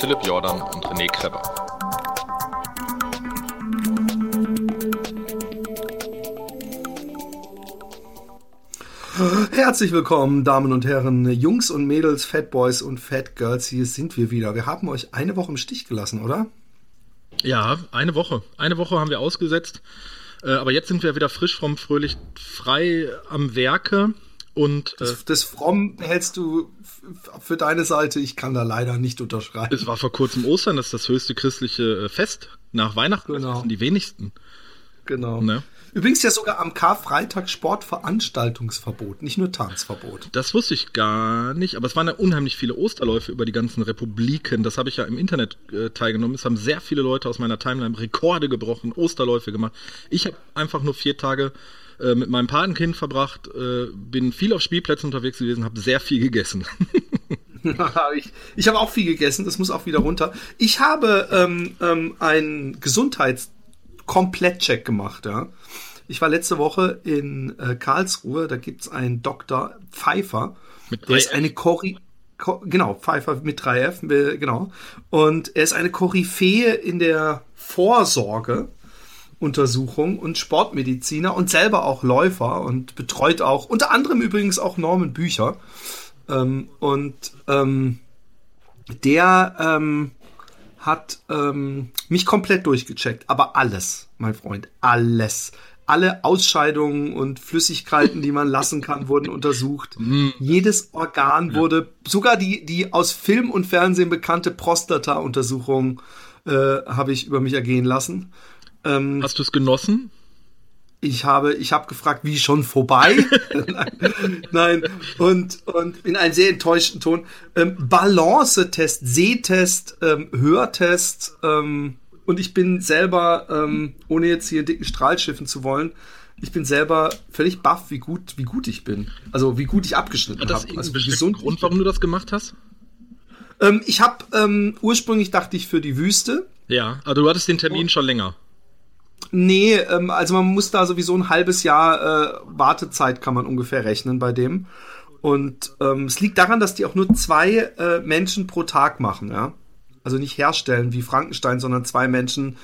Philipp Jordan und René Kreber. Herzlich willkommen, Damen und Herren, Jungs und Mädels, Fat Boys und Fat Girls. Hier sind wir wieder. Wir haben euch eine Woche im Stich gelassen, oder? Ja, eine Woche. Eine Woche haben wir ausgesetzt. Äh, aber jetzt sind wir wieder frisch, fromm, fröhlich, frei am Werke. Und, äh, das, das Fromm hältst du für deine Seite. Ich kann da leider nicht unterschreiben. Es war vor kurzem Ostern, das ist das höchste christliche äh, Fest. Nach Weihnachten genau. das sind die wenigsten. Genau. Ne? Übrigens ja sogar am Karfreitag Sportveranstaltungsverbot, nicht nur Tanzverbot. Das wusste ich gar nicht, aber es waren ja unheimlich viele Osterläufe über die ganzen Republiken. Das habe ich ja im Internet äh, teilgenommen. Es haben sehr viele Leute aus meiner Timeline Rekorde gebrochen, Osterläufe gemacht. Ich habe einfach nur vier Tage äh, mit meinem Patenkind verbracht, äh, bin viel auf Spielplätzen unterwegs gewesen, habe sehr viel gegessen. ich ich habe auch viel gegessen, das muss auch wieder runter. Ich habe ähm, ähm, einen Gesundheits Komplettcheck gemacht, ja. Ich war letzte Woche in äh, Karlsruhe, da gibt's einen Dr. Pfeiffer. Mit der ist eine Kori Ko genau, Pfeiffer mit 3F, äh, genau. Und er ist eine Koryphäe in der Vorsorgeuntersuchung und Sportmediziner und selber auch Läufer und betreut auch, unter anderem übrigens auch Norman Bücher. Ähm, und ähm, der ähm, hat ähm, mich komplett durchgecheckt, aber alles, mein Freund, alles. Alle Ausscheidungen und Flüssigkeiten, die man lassen kann, wurden untersucht. Mhm. Jedes Organ wurde, sogar die, die aus Film und Fernsehen bekannte Prostata-Untersuchung äh, habe ich über mich ergehen lassen. Ähm, Hast du es genossen? Ich habe, ich habe gefragt, wie schon vorbei? nein, Und, und in einem sehr enttäuschten Ton. Ähm, Balance-Test, Sehtest, ähm, Hörtest, ähm, und ich bin selber, ähm, ohne jetzt hier dicken Strahl schiffen zu wollen, ich bin selber völlig baff, wie gut, wie gut ich bin. Also wie gut ich abgeschnitten habe. Also wie gesund Grund, warum du das gemacht hast? Ähm, ich habe ähm, ursprünglich dachte ich für die Wüste. Ja, aber du hattest den Termin schon länger. Nee, ähm, also man muss da sowieso ein halbes Jahr äh, Wartezeit kann man ungefähr rechnen bei dem. Und ähm, es liegt daran, dass die auch nur zwei äh, Menschen pro Tag machen, ja. Also nicht herstellen wie Frankenstein, sondern zwei Menschen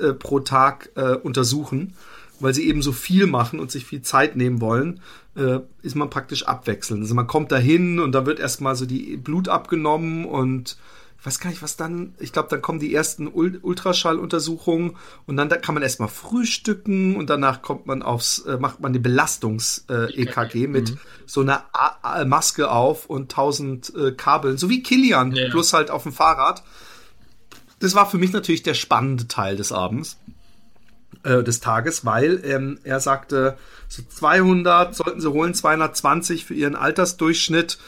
äh, pro Tag äh, untersuchen, weil sie eben so viel machen und sich viel Zeit nehmen wollen, äh, ist man praktisch abwechselnd. Also man kommt dahin und da wird erstmal so die Blut abgenommen und ich weiß gar nicht, was dann, ich glaube, dann kommen die ersten Ultraschalluntersuchungen und dann da kann man erstmal frühstücken und danach kommt man aufs, äh, macht man die Belastungs-EKG äh, mit mhm. so einer A A Maske auf und tausend äh, Kabeln, so wie Kilian, ja. plus halt auf dem Fahrrad. Das war für mich natürlich der spannende Teil des Abends, äh, des Tages, weil ähm, er sagte, so 200 sollten sie holen, 220 für ihren Altersdurchschnitt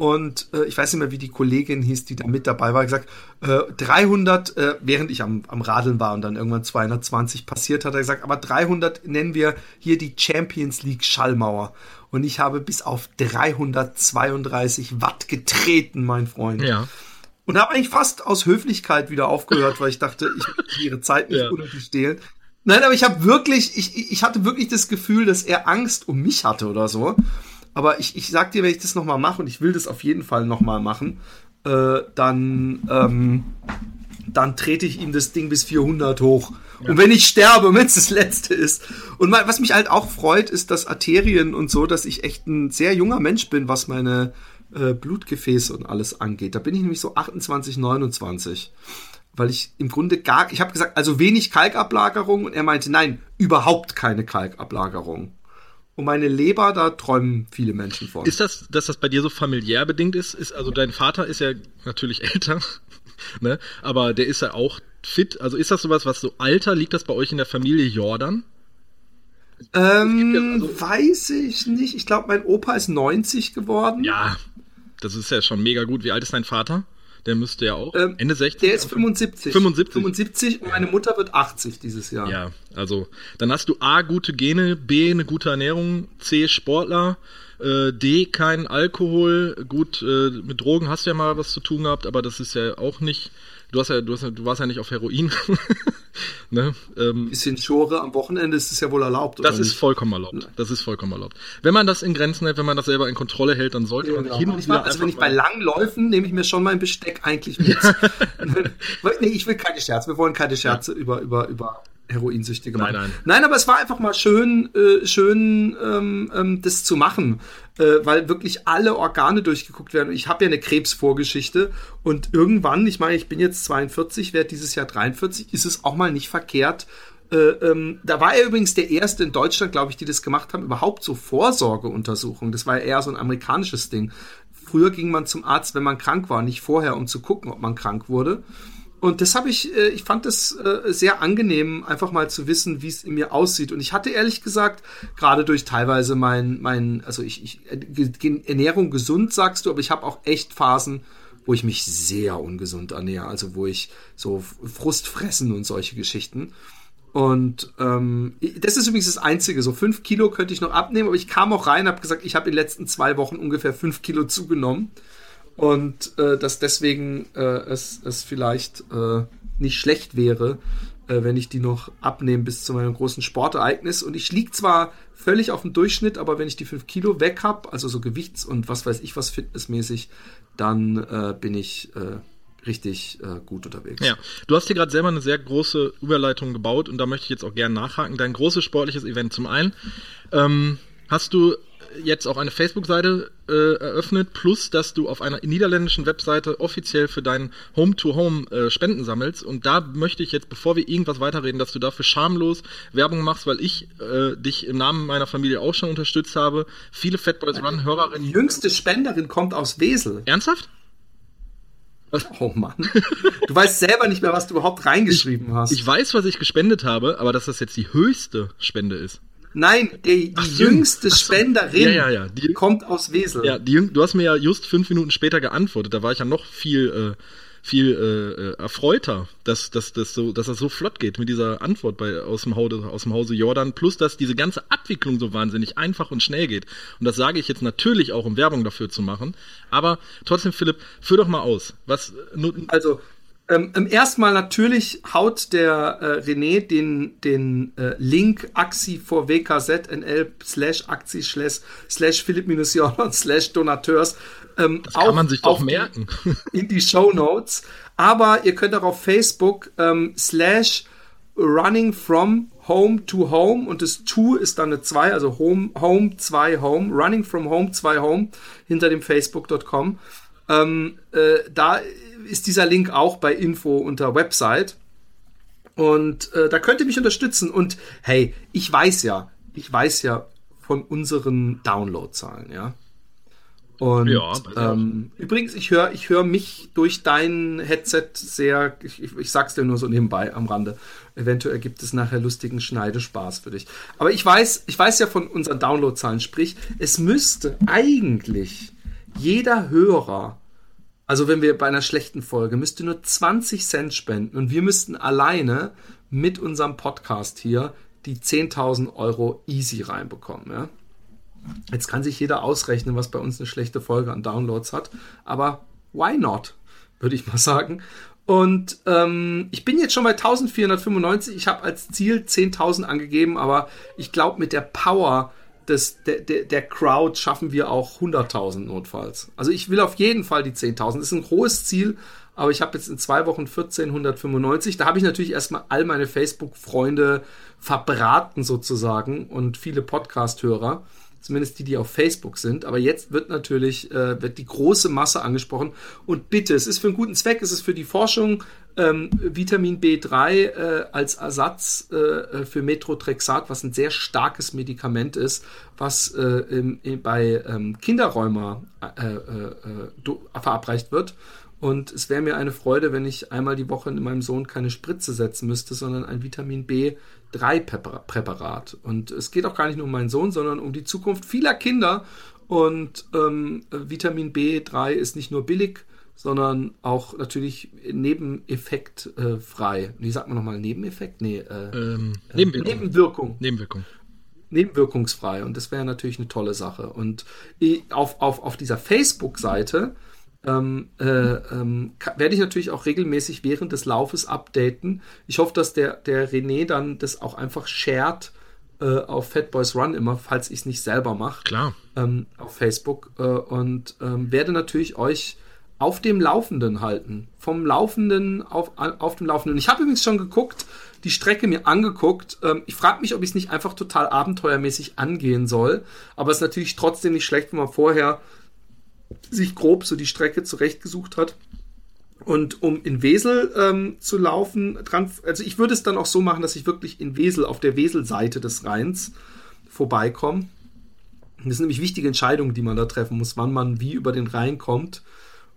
und äh, ich weiß nicht mehr, wie die Kollegin hieß, die da mit dabei war, gesagt, äh, 300, äh, während ich am, am Radeln war und dann irgendwann 220 passiert, hat er gesagt, aber 300 nennen wir hier die Champions League Schallmauer. Und ich habe bis auf 332 Watt getreten, mein Freund. Ja. Und habe eigentlich fast aus Höflichkeit wieder aufgehört, weil ich dachte, ich will ihre Zeit nicht ja. unnötig stehlen. Nein, aber ich habe wirklich, ich, ich hatte wirklich das Gefühl, dass er Angst um mich hatte oder so. Aber ich, ich sag dir, wenn ich das nochmal mache, und ich will das auf jeden Fall nochmal machen, äh, dann, ähm, dann trete ich ihm das Ding bis 400 hoch. Ja. Und wenn ich sterbe, wenn es das letzte ist. Und was mich halt auch freut, ist, dass Arterien und so, dass ich echt ein sehr junger Mensch bin, was meine äh, Blutgefäße und alles angeht. Da bin ich nämlich so 28, 29 weil ich im Grunde gar, ich habe gesagt, also wenig Kalkablagerung und er meinte, nein, überhaupt keine Kalkablagerung. Und meine Leber, da träumen viele Menschen von. Ist das, dass das bei dir so familiär bedingt ist? ist also dein Vater ist ja natürlich älter, ne? aber der ist ja auch fit. Also ist das sowas, was so Alter, liegt das bei euch in der Familie Jordan? Ähm, ja also weiß ich nicht. Ich glaube, mein Opa ist 90 geworden. Ja, das ist ja schon mega gut. Wie alt ist dein Vater? Der müsste ja auch ähm, Ende 60. Der ist 75. 75. 75 und meine Mutter wird 80 dieses Jahr. Ja, also dann hast du A, gute Gene, B, eine gute Ernährung, C, Sportler, äh, D, kein Alkohol. Gut, äh, mit Drogen hast du ja mal was zu tun gehabt, aber das ist ja auch nicht. Du hast ja, du, hast, du warst ja nicht auf Heroin. ne? ähm, Bisschen Schore am Wochenende ist es ja wohl erlaubt. Das ist nicht? vollkommen erlaubt. Das ist vollkommen erlaubt. Wenn man das in Grenzen hält, wenn man das selber in Kontrolle hält, dann sollte ja, man genau. hin und wieder. Also wenn ich bei Langläufen nehme ich mir schon mein Besteck eigentlich mit. nee, ich will keine Scherze. Wir wollen keine Scherze ja. über, über, über Heroinsüchtige machen. Nein, nein. Nein, aber es war einfach mal schön, äh, schön ähm, ähm, das zu machen, äh, weil wirklich alle Organe durchgeguckt werden. Ich habe ja eine Krebsvorgeschichte und irgendwann, ich meine, ich bin jetzt 42, werde dieses Jahr 43, ist es auch mal nicht verkehrt. Äh, ähm, da war er übrigens der erste in Deutschland, glaube ich, die das gemacht haben, überhaupt so Vorsorgeuntersuchungen. Das war ja eher so ein amerikanisches Ding. Früher ging man zum Arzt, wenn man krank war, nicht vorher, um zu gucken, ob man krank wurde. Und das habe ich, äh, ich fand es äh, sehr angenehm, einfach mal zu wissen, wie es in mir aussieht. Und ich hatte ehrlich gesagt, gerade durch teilweise mein, mein, also ich, ich äh, Ernährung gesund, sagst du, aber ich habe auch echt Phasen, wo ich mich sehr ungesund ernähre, also wo ich so Frust fressen und solche Geschichten. Und ähm, das ist übrigens das Einzige. So fünf Kilo könnte ich noch abnehmen, aber ich kam auch rein, habe gesagt, ich habe in den letzten zwei Wochen ungefähr fünf Kilo zugenommen und äh, dass deswegen äh, es, es vielleicht äh, nicht schlecht wäre, äh, wenn ich die noch abnehme bis zu meinem großen Sportereignis. Und ich liege zwar völlig auf dem Durchschnitt, aber wenn ich die 5 Kilo weg habe, also so Gewichts- und was weiß ich was fitnessmäßig, dann äh, bin ich äh, richtig äh, gut unterwegs. Ja, du hast hier gerade selber eine sehr große Überleitung gebaut und da möchte ich jetzt auch gerne nachhaken. Dein großes sportliches Event zum einen. Ähm, hast du jetzt auch eine Facebook-Seite äh, eröffnet, plus dass du auf einer niederländischen Webseite offiziell für deinen Home-to-Home äh, Spenden sammelst. Und da möchte ich jetzt, bevor wir irgendwas weiterreden, dass du dafür schamlos Werbung machst, weil ich äh, dich im Namen meiner Familie auch schon unterstützt habe. Viele Fatboys Run-Hörerinnen. Die jüngste Spenderin kommt aus Wesel. Ernsthaft? Was? Oh Mann. Du weißt selber nicht mehr, was du überhaupt reingeschrieben ich, hast. Ich weiß, was ich gespendet habe, aber dass das jetzt die höchste Spende ist. Nein, die, die jüngste Spenderin ja, ja, ja. Die, kommt aus Wesel. Ja, die, du hast mir ja just fünf Minuten später geantwortet. Da war ich ja noch viel, äh, viel äh, äh, erfreuter, dass, dass, dass, so, dass das so flott geht mit dieser Antwort bei, aus, dem Hause, aus dem Hause Jordan. Plus, dass diese ganze Abwicklung so wahnsinnig einfach und schnell geht. Und das sage ich jetzt natürlich auch, um Werbung dafür zu machen. Aber trotzdem, Philipp, führ doch mal aus. Was, also, ähm, ähm, erstmal natürlich haut der äh, René den, den äh, Link axi vor wkznl slash axi slash, slash philipp minus slash donateurs ähm, das kann man sich doch merken. Die, in die Show Notes. Aber ihr könnt auch auf Facebook ähm, slash running from home to home und das to ist dann eine 2, also home, home 2 home, running from home 2 home hinter dem facebook.com. Ähm, äh, da ist dieser Link auch bei Info unter Website. Und äh, da könnt ihr mich unterstützen. Und hey, ich weiß ja, ich weiß ja von unseren Downloadzahlen, ja. Und ja, ähm, übrigens, ich höre ich hör mich durch dein Headset sehr, ich, ich, ich, sag's dir nur so nebenbei am Rande. Eventuell gibt es nachher lustigen Schneidespaß für dich. Aber ich weiß, ich weiß ja von unseren Downloadzahlen, sprich, es müsste eigentlich jeder Hörer also wenn wir bei einer schlechten Folge müsste nur 20 Cent spenden und wir müssten alleine mit unserem Podcast hier die 10.000 Euro easy reinbekommen. Ja? Jetzt kann sich jeder ausrechnen, was bei uns eine schlechte Folge an Downloads hat, aber why not, würde ich mal sagen. Und ähm, ich bin jetzt schon bei 1495. Ich habe als Ziel 10.000 angegeben, aber ich glaube, mit der Power des, der, der, der Crowd schaffen wir auch 100.000 notfalls. Also ich will auf jeden Fall die 10.000. Das ist ein hohes Ziel, aber ich habe jetzt in zwei Wochen 1495. Da habe ich natürlich erstmal all meine Facebook-Freunde verbraten sozusagen und viele Podcast-Hörer zumindest die, die auf Facebook sind. Aber jetzt wird natürlich äh, wird die große Masse angesprochen. Und bitte, es ist für einen guten Zweck, es ist für die Forschung ähm, Vitamin B3 äh, als Ersatz äh, für Metrotrexat, was ein sehr starkes Medikament ist, was äh, im, bei ähm, Kinderrheuma äh, äh, verabreicht wird. Und es wäre mir eine Freude, wenn ich einmal die Woche in meinem Sohn keine Spritze setzen müsste, sondern ein Vitamin B3-Präparat. Und es geht auch gar nicht nur um meinen Sohn, sondern um die Zukunft vieler Kinder. Und ähm, Vitamin B3 ist nicht nur billig, sondern auch natürlich nebeneffektfrei. Äh, Wie sagt man nochmal? Nebeneffekt? Nee, äh, ähm, Nebenwirkung. Nebenwirkung. Nebenwirkung nebenwirkungsfrei und das wäre natürlich eine tolle Sache. Und auf, auf, auf dieser Facebook-Seite ähm, äh, ähm, werde ich natürlich auch regelmäßig während des Laufes updaten. Ich hoffe, dass der, der René dann das auch einfach shared äh, auf Fat Boys Run immer, falls ich es nicht selber mache. Klar. Ähm, auf Facebook. Äh, und ähm, werde natürlich euch auf dem Laufenden halten. Vom Laufenden auf, auf dem Laufenden. Ich habe übrigens schon geguckt, die Strecke mir angeguckt. Ähm, ich frage mich, ob ich es nicht einfach total abenteuermäßig angehen soll. Aber es ist natürlich trotzdem nicht schlecht, wenn man vorher sich grob so die Strecke zurechtgesucht hat. Und um in Wesel ähm, zu laufen, dran, also ich würde es dann auch so machen, dass ich wirklich in Wesel, auf der Weselseite des Rheins vorbeikomme. Das sind nämlich wichtige Entscheidungen, die man da treffen muss, wann man wie über den Rhein kommt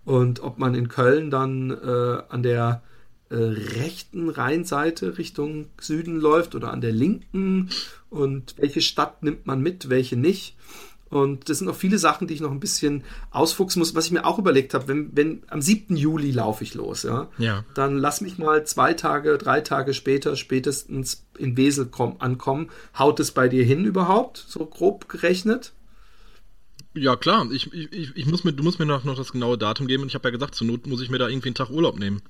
und ob man in Köln dann äh, an der äh, rechten Rheinseite Richtung Süden läuft oder an der linken und welche Stadt nimmt man mit, welche nicht. Und das sind noch viele Sachen, die ich noch ein bisschen ausfuchsen muss. Was ich mir auch überlegt habe, wenn, wenn am 7. Juli laufe ich los, ja, ja. dann lass mich mal zwei Tage, drei Tage später spätestens in Wesel komm, ankommen. Haut es bei dir hin überhaupt, so grob gerechnet? Ja, klar. Ich, ich, ich muss mir, du musst mir noch, noch das genaue Datum geben und ich habe ja gesagt, zur Not muss ich mir da irgendwie einen Tag Urlaub nehmen.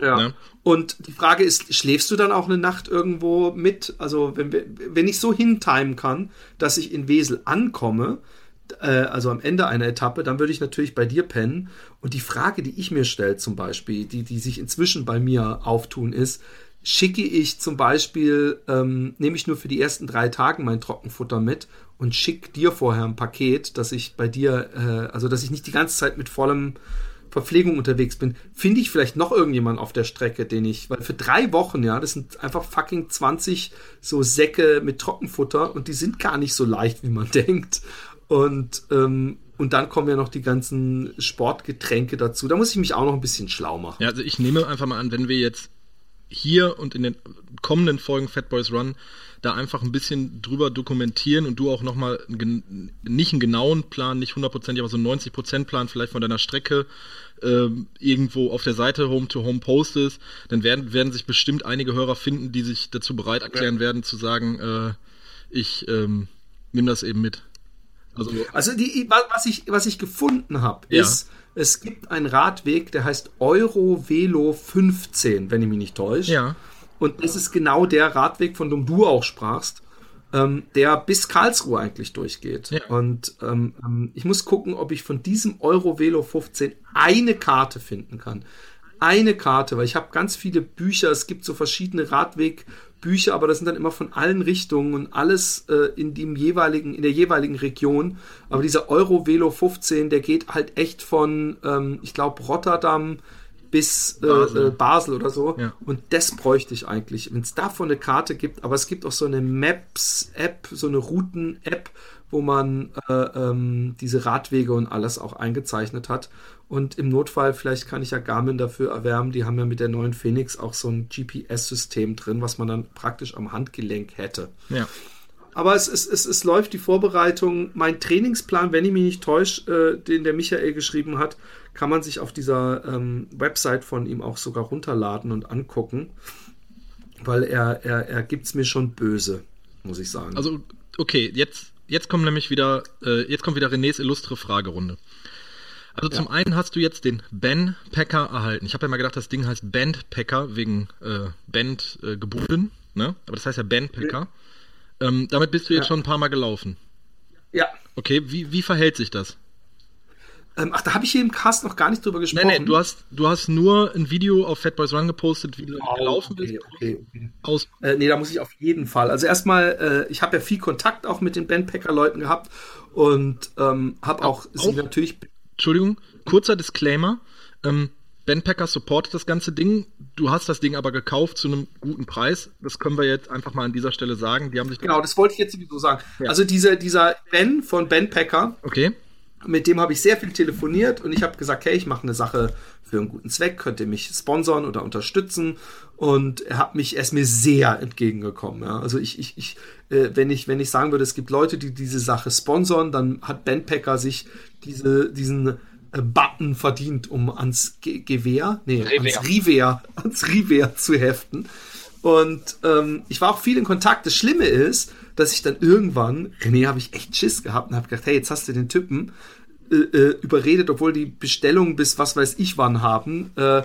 Ja. Ne? Und die Frage ist, schläfst du dann auch eine Nacht irgendwo mit? Also, wenn, wenn ich so hintimen kann, dass ich in Wesel ankomme, äh, also am Ende einer Etappe, dann würde ich natürlich bei dir pennen. Und die Frage, die ich mir stelle, zum Beispiel, die, die sich inzwischen bei mir auftun, ist, schicke ich zum Beispiel, ähm, nehme ich nur für die ersten drei Tage mein Trockenfutter mit und schicke dir vorher ein Paket, dass ich bei dir, äh, also dass ich nicht die ganze Zeit mit vollem Verpflegung unterwegs bin, finde ich vielleicht noch irgendjemand auf der Strecke, den ich, weil für drei Wochen, ja, das sind einfach fucking 20 so Säcke mit Trockenfutter und die sind gar nicht so leicht, wie man denkt. Und, ähm, und dann kommen ja noch die ganzen Sportgetränke dazu. Da muss ich mich auch noch ein bisschen schlau machen. Ja, also ich nehme einfach mal an, wenn wir jetzt hier und in den kommenden Folgen Fat Boys Run da einfach ein bisschen drüber dokumentieren und du auch nochmal nicht einen genauen Plan, nicht hundertprozentig, aber so einen 90% Plan vielleicht von deiner Strecke äh, irgendwo auf der Seite Home to Home postest, dann werden, werden sich bestimmt einige Hörer finden, die sich dazu bereit erklären ja. werden zu sagen, äh, ich ähm, nehme das eben mit. Also, also die, was ich, was ich gefunden habe, ja. ist, es gibt einen Radweg, der heißt Eurovelo 15, wenn ich mich nicht täusche. Ja. Und das ist genau der Radweg, von dem du auch sprachst, ähm, der bis Karlsruhe eigentlich durchgeht. Ja. Und ähm, ähm ich muss gucken, ob ich von diesem Eurovelo 15 eine Karte finden kann. Eine Karte, weil ich habe ganz viele Bücher, es gibt so verschiedene Radweg- Bücher, aber das sind dann immer von allen Richtungen und alles äh, in dem jeweiligen, in der jeweiligen Region. Aber dieser Euro Velo 15, der geht halt echt von, ähm, ich glaube, Rotterdam bis äh, Basel. Äh, Basel. oder so. Ja. Und das bräuchte ich eigentlich. Wenn es davon eine Karte gibt, aber es gibt auch so eine Maps-App, so eine Routen-App, wo man äh, ähm, diese Radwege und alles auch eingezeichnet hat. Und im Notfall, vielleicht kann ich ja Garmin dafür erwärmen, die haben ja mit der neuen Phoenix auch so ein GPS-System drin, was man dann praktisch am Handgelenk hätte. Ja. Aber es, es, es, es läuft die Vorbereitung. Mein Trainingsplan, wenn ich mich nicht täusche, äh, den der Michael geschrieben hat, kann man sich auf dieser ähm, Website von ihm auch sogar runterladen und angucken. Weil er, er, er gibt es mir schon böse, muss ich sagen. Also, okay, jetzt, jetzt kommt nämlich wieder, äh, jetzt kommt wieder Renés illustre Fragerunde. Also ja. zum einen hast du jetzt den Ben Packer erhalten. Ich habe ja mal gedacht, das Ding heißt Band Packer wegen äh, Band äh, gebunden, ne? Aber das heißt ja Band Packer. Ähm, damit bist du jetzt ja. schon ein paar Mal gelaufen. Ja. Okay, wie, wie verhält sich das? Ähm, ach, da habe ich hier im Cast noch gar nicht drüber gesprochen. Nee, nee, du hast, du hast nur ein Video auf Fatboys Run gepostet, wie du oh, gelaufen bist. Okay, okay. Aus äh, nee, da muss ich auf jeden Fall. Also erstmal, äh, ich habe ja viel Kontakt auch mit den Bandpacker-Leuten gehabt und ähm, habe auch, auch sie natürlich Entschuldigung, kurzer Disclaimer. Ähm, ben Packer supportet das ganze Ding. Du hast das Ding aber gekauft zu einem guten Preis. Das können wir jetzt einfach mal an dieser Stelle sagen. Die haben sich genau, das wollte ich jetzt sowieso sagen. Ja. Also diese, dieser Ben von Ben Packer. Okay. Mit dem habe ich sehr viel telefoniert und ich habe gesagt, hey, ich mache eine Sache für einen guten Zweck, könnt ihr mich sponsern oder unterstützen? Und er hat mich, er ist mir sehr entgegengekommen. Ja? Also ich, ich, ich, äh, wenn ich, wenn ich sagen würde, es gibt Leute, die diese Sache sponsern, dann hat Ben Packer sich diese, diesen äh, Button verdient, um ans Ge Gewehr, nee, Rewehr. ans Riveer, ans Riveer zu heften. Und ähm, ich war auch viel in Kontakt. Das Schlimme ist, dass ich dann irgendwann, René, habe ich echt Schiss gehabt und habe gedacht, hey, jetzt hast du den Typen, äh, äh, überredet, obwohl die Bestellungen bis was weiß ich wann haben, äh,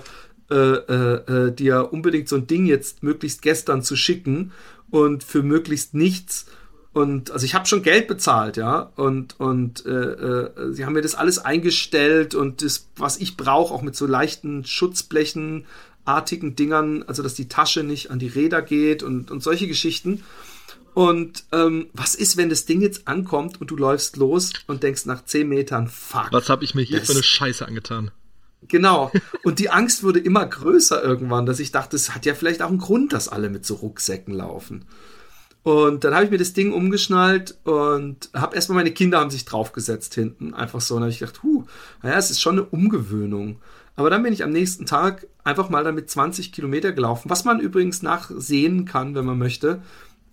äh, äh, dir unbedingt so ein Ding jetzt möglichst gestern zu schicken und für möglichst nichts. Und also ich habe schon Geld bezahlt, ja, und und äh, äh, sie haben mir das alles eingestellt und das, was ich brauche, auch mit so leichten Schutzblechen, artigen Dingern, also dass die Tasche nicht an die Räder geht und und solche Geschichten. Und ähm, was ist, wenn das Ding jetzt ankommt und du läufst los und denkst nach zehn Metern, fuck. Was habe ich mir hier für eine Scheiße angetan? Genau. Und die Angst wurde immer größer irgendwann, dass ich dachte, es hat ja vielleicht auch einen Grund, dass alle mit so Rucksäcken laufen. Und dann habe ich mir das Ding umgeschnallt und habe erstmal meine Kinder haben sich draufgesetzt hinten. Einfach so. Und habe ich gedacht, huh, naja, es ist schon eine Umgewöhnung. Aber dann bin ich am nächsten Tag einfach mal damit 20 Kilometer gelaufen, was man übrigens nachsehen kann, wenn man möchte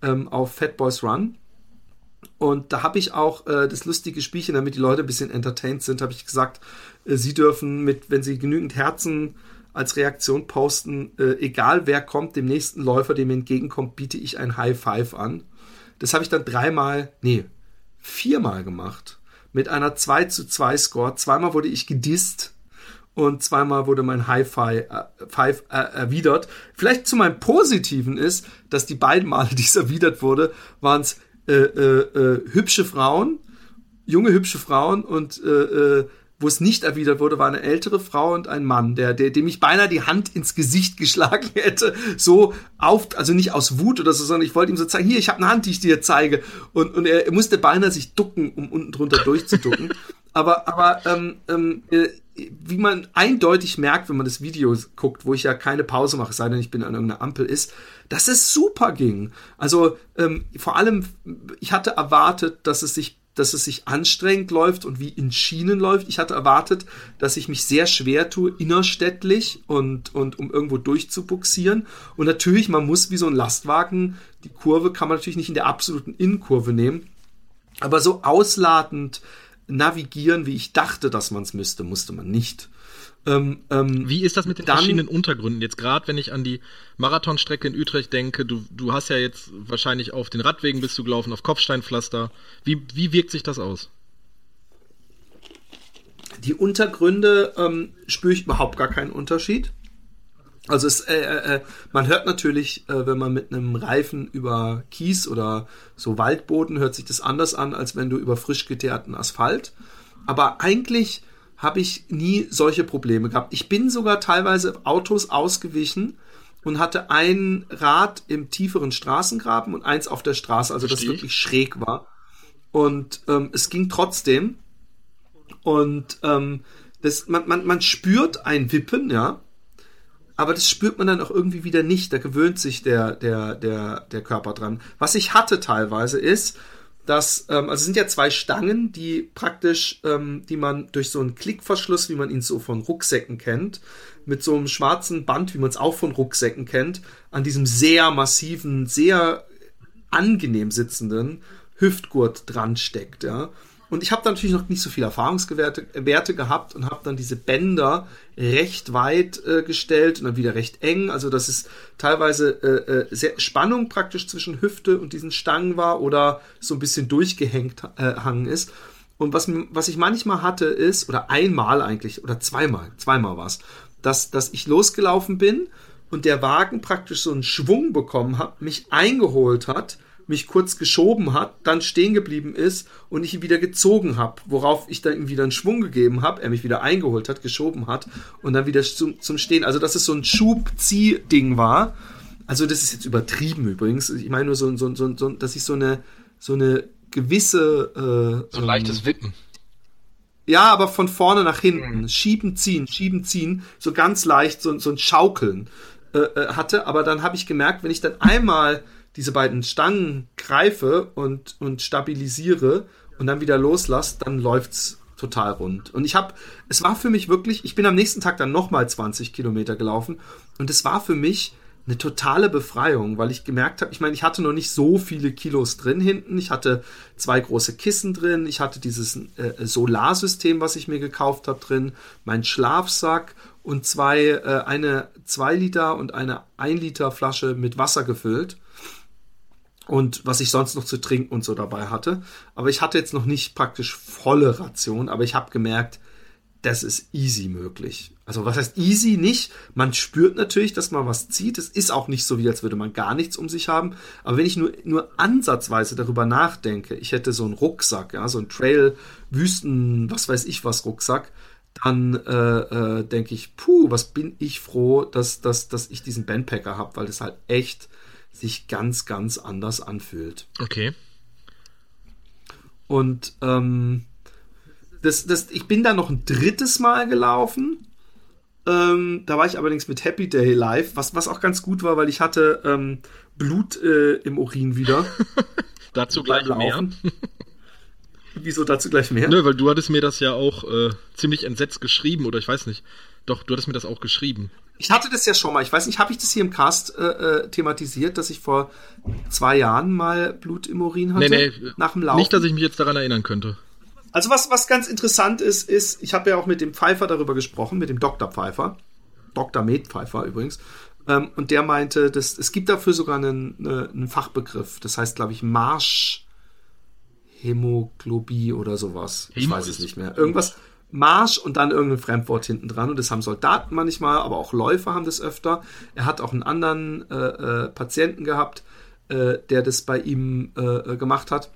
ähm, auf Fat Boys Run. Und da habe ich auch äh, das lustige Spielchen, damit die Leute ein bisschen entertained sind, habe ich gesagt, äh, sie dürfen mit, wenn sie genügend Herzen als Reaktion posten, äh, egal wer kommt, dem nächsten Läufer, dem entgegenkommt, biete ich ein High Five an. Das habe ich dann dreimal, nee, viermal gemacht. Mit einer 2 zu 2 Score. Zweimal wurde ich gedisst und zweimal wurde mein High Five, äh, äh, erwidert. Vielleicht zu meinem Positiven ist, dass die beiden Male, die es erwidert wurde, waren es äh, äh, äh, hübsche Frauen, junge hübsche Frauen und äh, äh, wo es nicht erwidert wurde, war eine ältere Frau und ein Mann, der, der, dem ich beinahe die Hand ins Gesicht geschlagen hätte. So auf, also nicht aus Wut oder so, sondern ich wollte ihm so zeigen, hier, ich habe eine Hand, die ich dir zeige. Und, und er, er musste beinahe sich ducken, um unten drunter durchzuducken. aber, aber ähm, ähm, äh, wie man eindeutig merkt, wenn man das Video guckt, wo ich ja keine Pause mache, sei denn ich bin an irgendeiner Ampel, ist, dass es super ging. Also ähm, vor allem, ich hatte erwartet, dass es sich dass es sich anstrengend läuft und wie in Schienen läuft. Ich hatte erwartet, dass ich mich sehr schwer tue, innerstädtlich und, und um irgendwo durchzubuxieren. Und natürlich, man muss wie so ein Lastwagen, die Kurve kann man natürlich nicht in der absoluten Innenkurve nehmen. Aber so ausladend navigieren, wie ich dachte, dass man es müsste, musste man nicht. Ähm, ähm, Wie ist das mit den dann, verschiedenen Untergründen? Jetzt gerade, wenn ich an die Marathonstrecke in Utrecht denke, du, du hast ja jetzt wahrscheinlich auf den Radwegen bist du gelaufen, auf Kopfsteinpflaster. Wie, wie wirkt sich das aus? Die Untergründe ähm, spüre ich überhaupt gar keinen Unterschied. Also es, äh, äh, äh, man hört natürlich, äh, wenn man mit einem Reifen über Kies oder so Waldboden hört sich das anders an, als wenn du über frisch geteerten Asphalt. Aber eigentlich habe ich nie solche Probleme gehabt. Ich bin sogar teilweise Autos ausgewichen und hatte ein Rad im tieferen Straßengraben und eins auf der Straße, also Verstehe. das wirklich schräg war. Und ähm, es ging trotzdem. Und ähm, das, man, man, man spürt ein Wippen, ja. Aber das spürt man dann auch irgendwie wieder nicht. Da gewöhnt sich der, der, der, der Körper dran. Was ich hatte teilweise ist, dass, ähm, also sind ja zwei Stangen, die praktisch, ähm, die man durch so einen Klickverschluss, wie man ihn so von Rucksäcken kennt, mit so einem schwarzen Band, wie man es auch von Rucksäcken kennt, an diesem sehr massiven, sehr angenehm sitzenden Hüftgurt dran steckt, ja. Und ich habe natürlich noch nicht so viele Erfahrungswerte Werte gehabt und habe dann diese Bänder recht weit äh, gestellt und dann wieder recht eng. Also dass es teilweise äh, äh, sehr Spannung praktisch zwischen Hüfte und diesen Stangen war oder so ein bisschen durchgehängt äh, hangen ist. Und was, was ich manchmal hatte ist, oder einmal eigentlich, oder zweimal, zweimal war es, dass, dass ich losgelaufen bin und der Wagen praktisch so einen Schwung bekommen hat, mich eingeholt hat mich kurz geschoben hat, dann stehen geblieben ist und ich ihn wieder gezogen habe, worauf ich dann ihm wieder einen Schwung gegeben habe, er mich wieder eingeholt hat, geschoben hat und dann wieder zum, zum Stehen. Also dass es so ein Schub-Zieh-Ding war. Also das ist jetzt übertrieben übrigens. Ich meine nur so, so, so, so dass ich so eine so eine gewisse äh, so ein leichtes Wippen. Ja, aber von vorne nach hinten. Mhm. Schieben, ziehen, schieben, ziehen. So ganz leicht, so, so ein Schaukeln äh, äh hatte. Aber dann habe ich gemerkt, wenn ich dann einmal diese beiden Stangen greife und, und stabilisiere und dann wieder loslasse, dann läuft's total rund. Und ich habe, es war für mich wirklich, ich bin am nächsten Tag dann nochmal 20 Kilometer gelaufen und es war für mich eine totale Befreiung, weil ich gemerkt habe, ich meine, ich hatte noch nicht so viele Kilos drin hinten. Ich hatte zwei große Kissen drin, ich hatte dieses äh, Solarsystem, was ich mir gekauft habe, drin, mein Schlafsack und zwei, äh, eine 2 Liter und eine 1 Liter Flasche mit Wasser gefüllt. Und was ich sonst noch zu trinken und so dabei hatte. Aber ich hatte jetzt noch nicht praktisch volle Ration, aber ich habe gemerkt, das ist easy möglich. Also was heißt easy nicht? Man spürt natürlich, dass man was zieht. Es ist auch nicht so, wie als würde man gar nichts um sich haben. Aber wenn ich nur, nur ansatzweise darüber nachdenke, ich hätte so einen Rucksack, ja, so einen Trail, Wüsten, was weiß ich was Rucksack, dann äh, äh, denke ich, puh, was bin ich froh, dass, dass, dass ich diesen Bandpacker habe, weil es halt echt sich ganz, ganz anders anfühlt. Okay. Und ähm, das, das, ich bin da noch ein drittes Mal gelaufen. Ähm, da war ich allerdings mit Happy Day live, was, was auch ganz gut war, weil ich hatte ähm, Blut äh, im Urin wieder. dazu gleich mehr. Wieso dazu gleich mehr? Nö, weil du hattest mir das ja auch äh, ziemlich entsetzt geschrieben, oder ich weiß nicht. Doch, du hattest mir das auch geschrieben. Ich hatte das ja schon mal. Ich weiß nicht, habe ich das hier im Cast äh, äh, thematisiert, dass ich vor zwei Jahren mal Blut im Urin hatte? Nee, nee, nach dem Laufen? Nicht, dass ich mich jetzt daran erinnern könnte. Also was, was ganz interessant ist, ist, ich habe ja auch mit dem Pfeifer darüber gesprochen, mit dem Dr. Pfeifer, Dr. Med Pfeifer übrigens, ähm, und der meinte, dass, es gibt dafür sogar einen, eine, einen Fachbegriff, das heißt, glaube ich, Marsch Hämoglobie oder sowas. Ich weiß es nicht mehr. Irgendwas, Marsch und dann irgendein Fremdwort hinten dran. Und das haben Soldaten manchmal, aber auch Läufer haben das öfter. Er hat auch einen anderen äh, äh, Patienten gehabt, äh, der das bei ihm äh, äh, gemacht hat,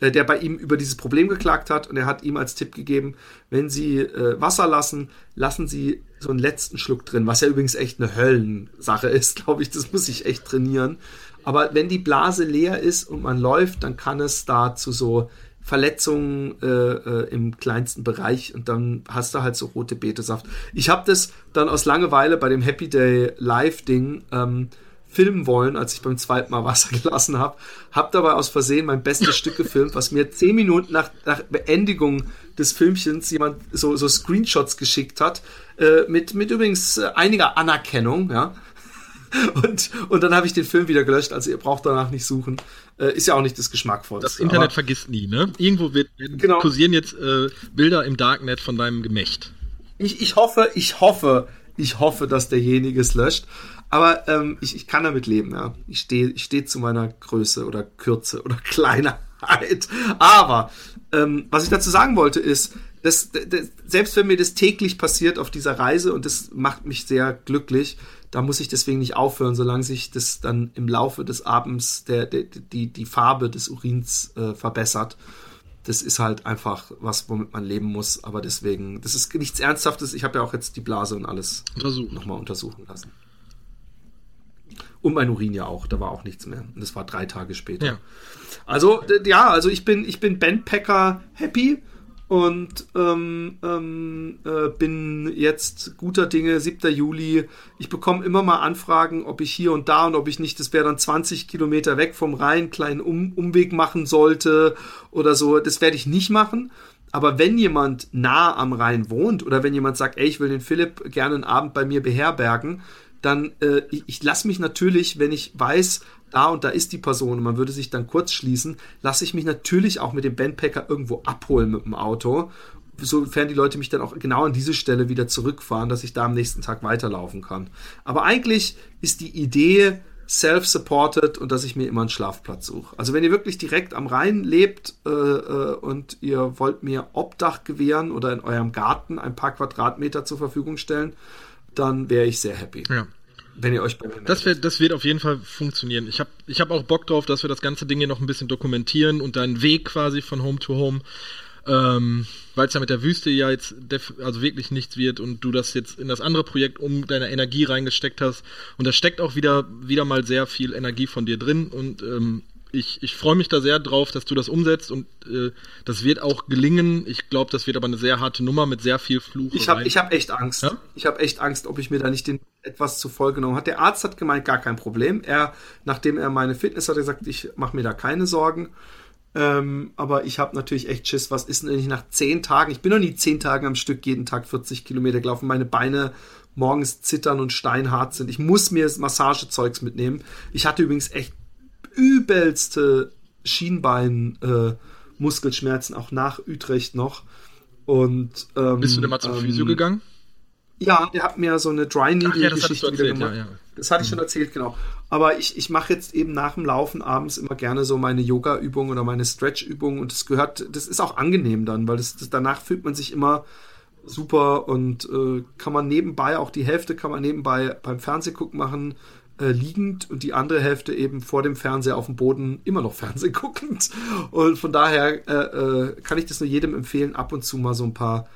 äh, der bei ihm über dieses Problem geklagt hat. Und er hat ihm als Tipp gegeben, wenn Sie Wasser lassen, lassen Sie so einen letzten Schluck drin, was ja übrigens echt eine Höllensache ist, glaube ich. Das muss ich echt trainieren. Aber wenn die Blase leer ist und man läuft, dann kann es da zu so Verletzungen äh, äh, im kleinsten Bereich und dann hast du halt so rote Betesaft. Ich habe das dann aus Langeweile bei dem Happy Day Live Ding ähm, filmen wollen, als ich beim zweiten Mal Wasser gelassen habe. Hab dabei aus Versehen mein bestes Stück gefilmt, was mir zehn Minuten nach, nach Beendigung des Filmchens jemand so, so Screenshots geschickt hat, äh, mit, mit übrigens äh, einiger Anerkennung, ja. Und, und dann habe ich den Film wieder gelöscht, also ihr braucht danach nicht suchen. Äh, ist ja auch nicht das Geschmackvollste. Das Internet aber, vergisst nie, ne? Irgendwo wird, genau. kursieren jetzt äh, Bilder im Darknet von deinem Gemächt. Ich, ich hoffe, ich hoffe, ich hoffe, dass derjenige es löscht. Aber ähm, ich, ich kann damit leben, ja. Ich stehe ich steh zu meiner Größe oder Kürze oder Kleinheit. Aber ähm, was ich dazu sagen wollte ist, dass, dass, selbst wenn mir das täglich passiert auf dieser Reise und das macht mich sehr glücklich, da muss ich deswegen nicht aufhören, solange sich das dann im Laufe des Abends der, der die, die Farbe des Urins äh, verbessert. Das ist halt einfach was, womit man leben muss. Aber deswegen, das ist nichts Ernsthaftes. Ich habe ja auch jetzt die Blase und alles nochmal untersuchen lassen. Und mein Urin ja auch, da war auch nichts mehr. Und das war drei Tage später. Ja. Also, ja, also ich bin, ich bin Bandpacker happy und ähm, ähm, äh, bin jetzt guter Dinge, 7. Juli. Ich bekomme immer mal Anfragen, ob ich hier und da und ob ich nicht, das wäre dann 20 Kilometer weg vom Rhein, kleinen um Umweg machen sollte oder so. Das werde ich nicht machen. Aber wenn jemand nah am Rhein wohnt oder wenn jemand sagt, ey, ich will den Philipp gerne einen Abend bei mir beherbergen, dann äh, ich, ich lasse mich natürlich, wenn ich weiß, da und da ist die Person und man würde sich dann kurz schließen, lasse ich mich natürlich auch mit dem Bandpacker irgendwo abholen mit dem Auto, sofern die Leute mich dann auch genau an diese Stelle wieder zurückfahren, dass ich da am nächsten Tag weiterlaufen kann. Aber eigentlich ist die Idee self-supported und dass ich mir immer einen Schlafplatz suche. Also wenn ihr wirklich direkt am Rhein lebt äh, äh, und ihr wollt mir Obdach gewähren oder in eurem Garten ein paar Quadratmeter zur Verfügung stellen, dann wäre ich sehr happy. Ja wenn ihr euch bei mir das, wird, das wird auf jeden Fall funktionieren. Ich habe ich hab auch Bock drauf, dass wir das ganze Ding hier noch ein bisschen dokumentieren und deinen Weg quasi von Home to Home, ähm, weil es ja mit der Wüste ja jetzt also wirklich nichts wird und du das jetzt in das andere Projekt um deine Energie reingesteckt hast. Und da steckt auch wieder, wieder mal sehr viel Energie von dir drin und ähm, ich, ich freue mich da sehr drauf, dass du das umsetzt und äh, das wird auch gelingen. Ich glaube, das wird aber eine sehr harte Nummer mit sehr viel Fluch. Ich habe hab echt Angst. Ja? Ich habe echt Angst, ob ich mir da nicht den etwas zu voll genommen habe. Der Arzt hat gemeint, gar kein Problem. Er, nachdem er meine Fitness hat, hat gesagt, ich mache mir da keine Sorgen. Ähm, aber ich habe natürlich echt Schiss. Was ist denn, ich nach zehn Tagen, ich bin noch nie zehn Tage am Stück jeden Tag 40 Kilometer gelaufen, meine Beine morgens zittern und steinhart sind. Ich muss mir das Massagezeugs mitnehmen. Ich hatte übrigens echt übelste Schienbein-Muskelschmerzen, äh, auch nach Utrecht noch. Und, ähm, Bist du denn mal zum ähm, Physio gegangen? Ja, der hat mir so eine Dry Needle ja, erzählt, gemacht. ja, ja. Das hatte ich schon erzählt, genau. Aber ich, ich mache jetzt eben nach dem Laufen abends immer gerne so meine Yoga-Übung oder meine Stretch-Übung und das gehört, das ist auch angenehm dann, weil das, das danach fühlt man sich immer super und äh, kann man nebenbei, auch die Hälfte kann man nebenbei beim Fernsehgucken machen, äh, liegend und die andere Hälfte eben vor dem Fernseher auf dem Boden immer noch Fernseh guckend. Und von daher äh, äh, kann ich das nur jedem empfehlen, ab und zu mal so ein paar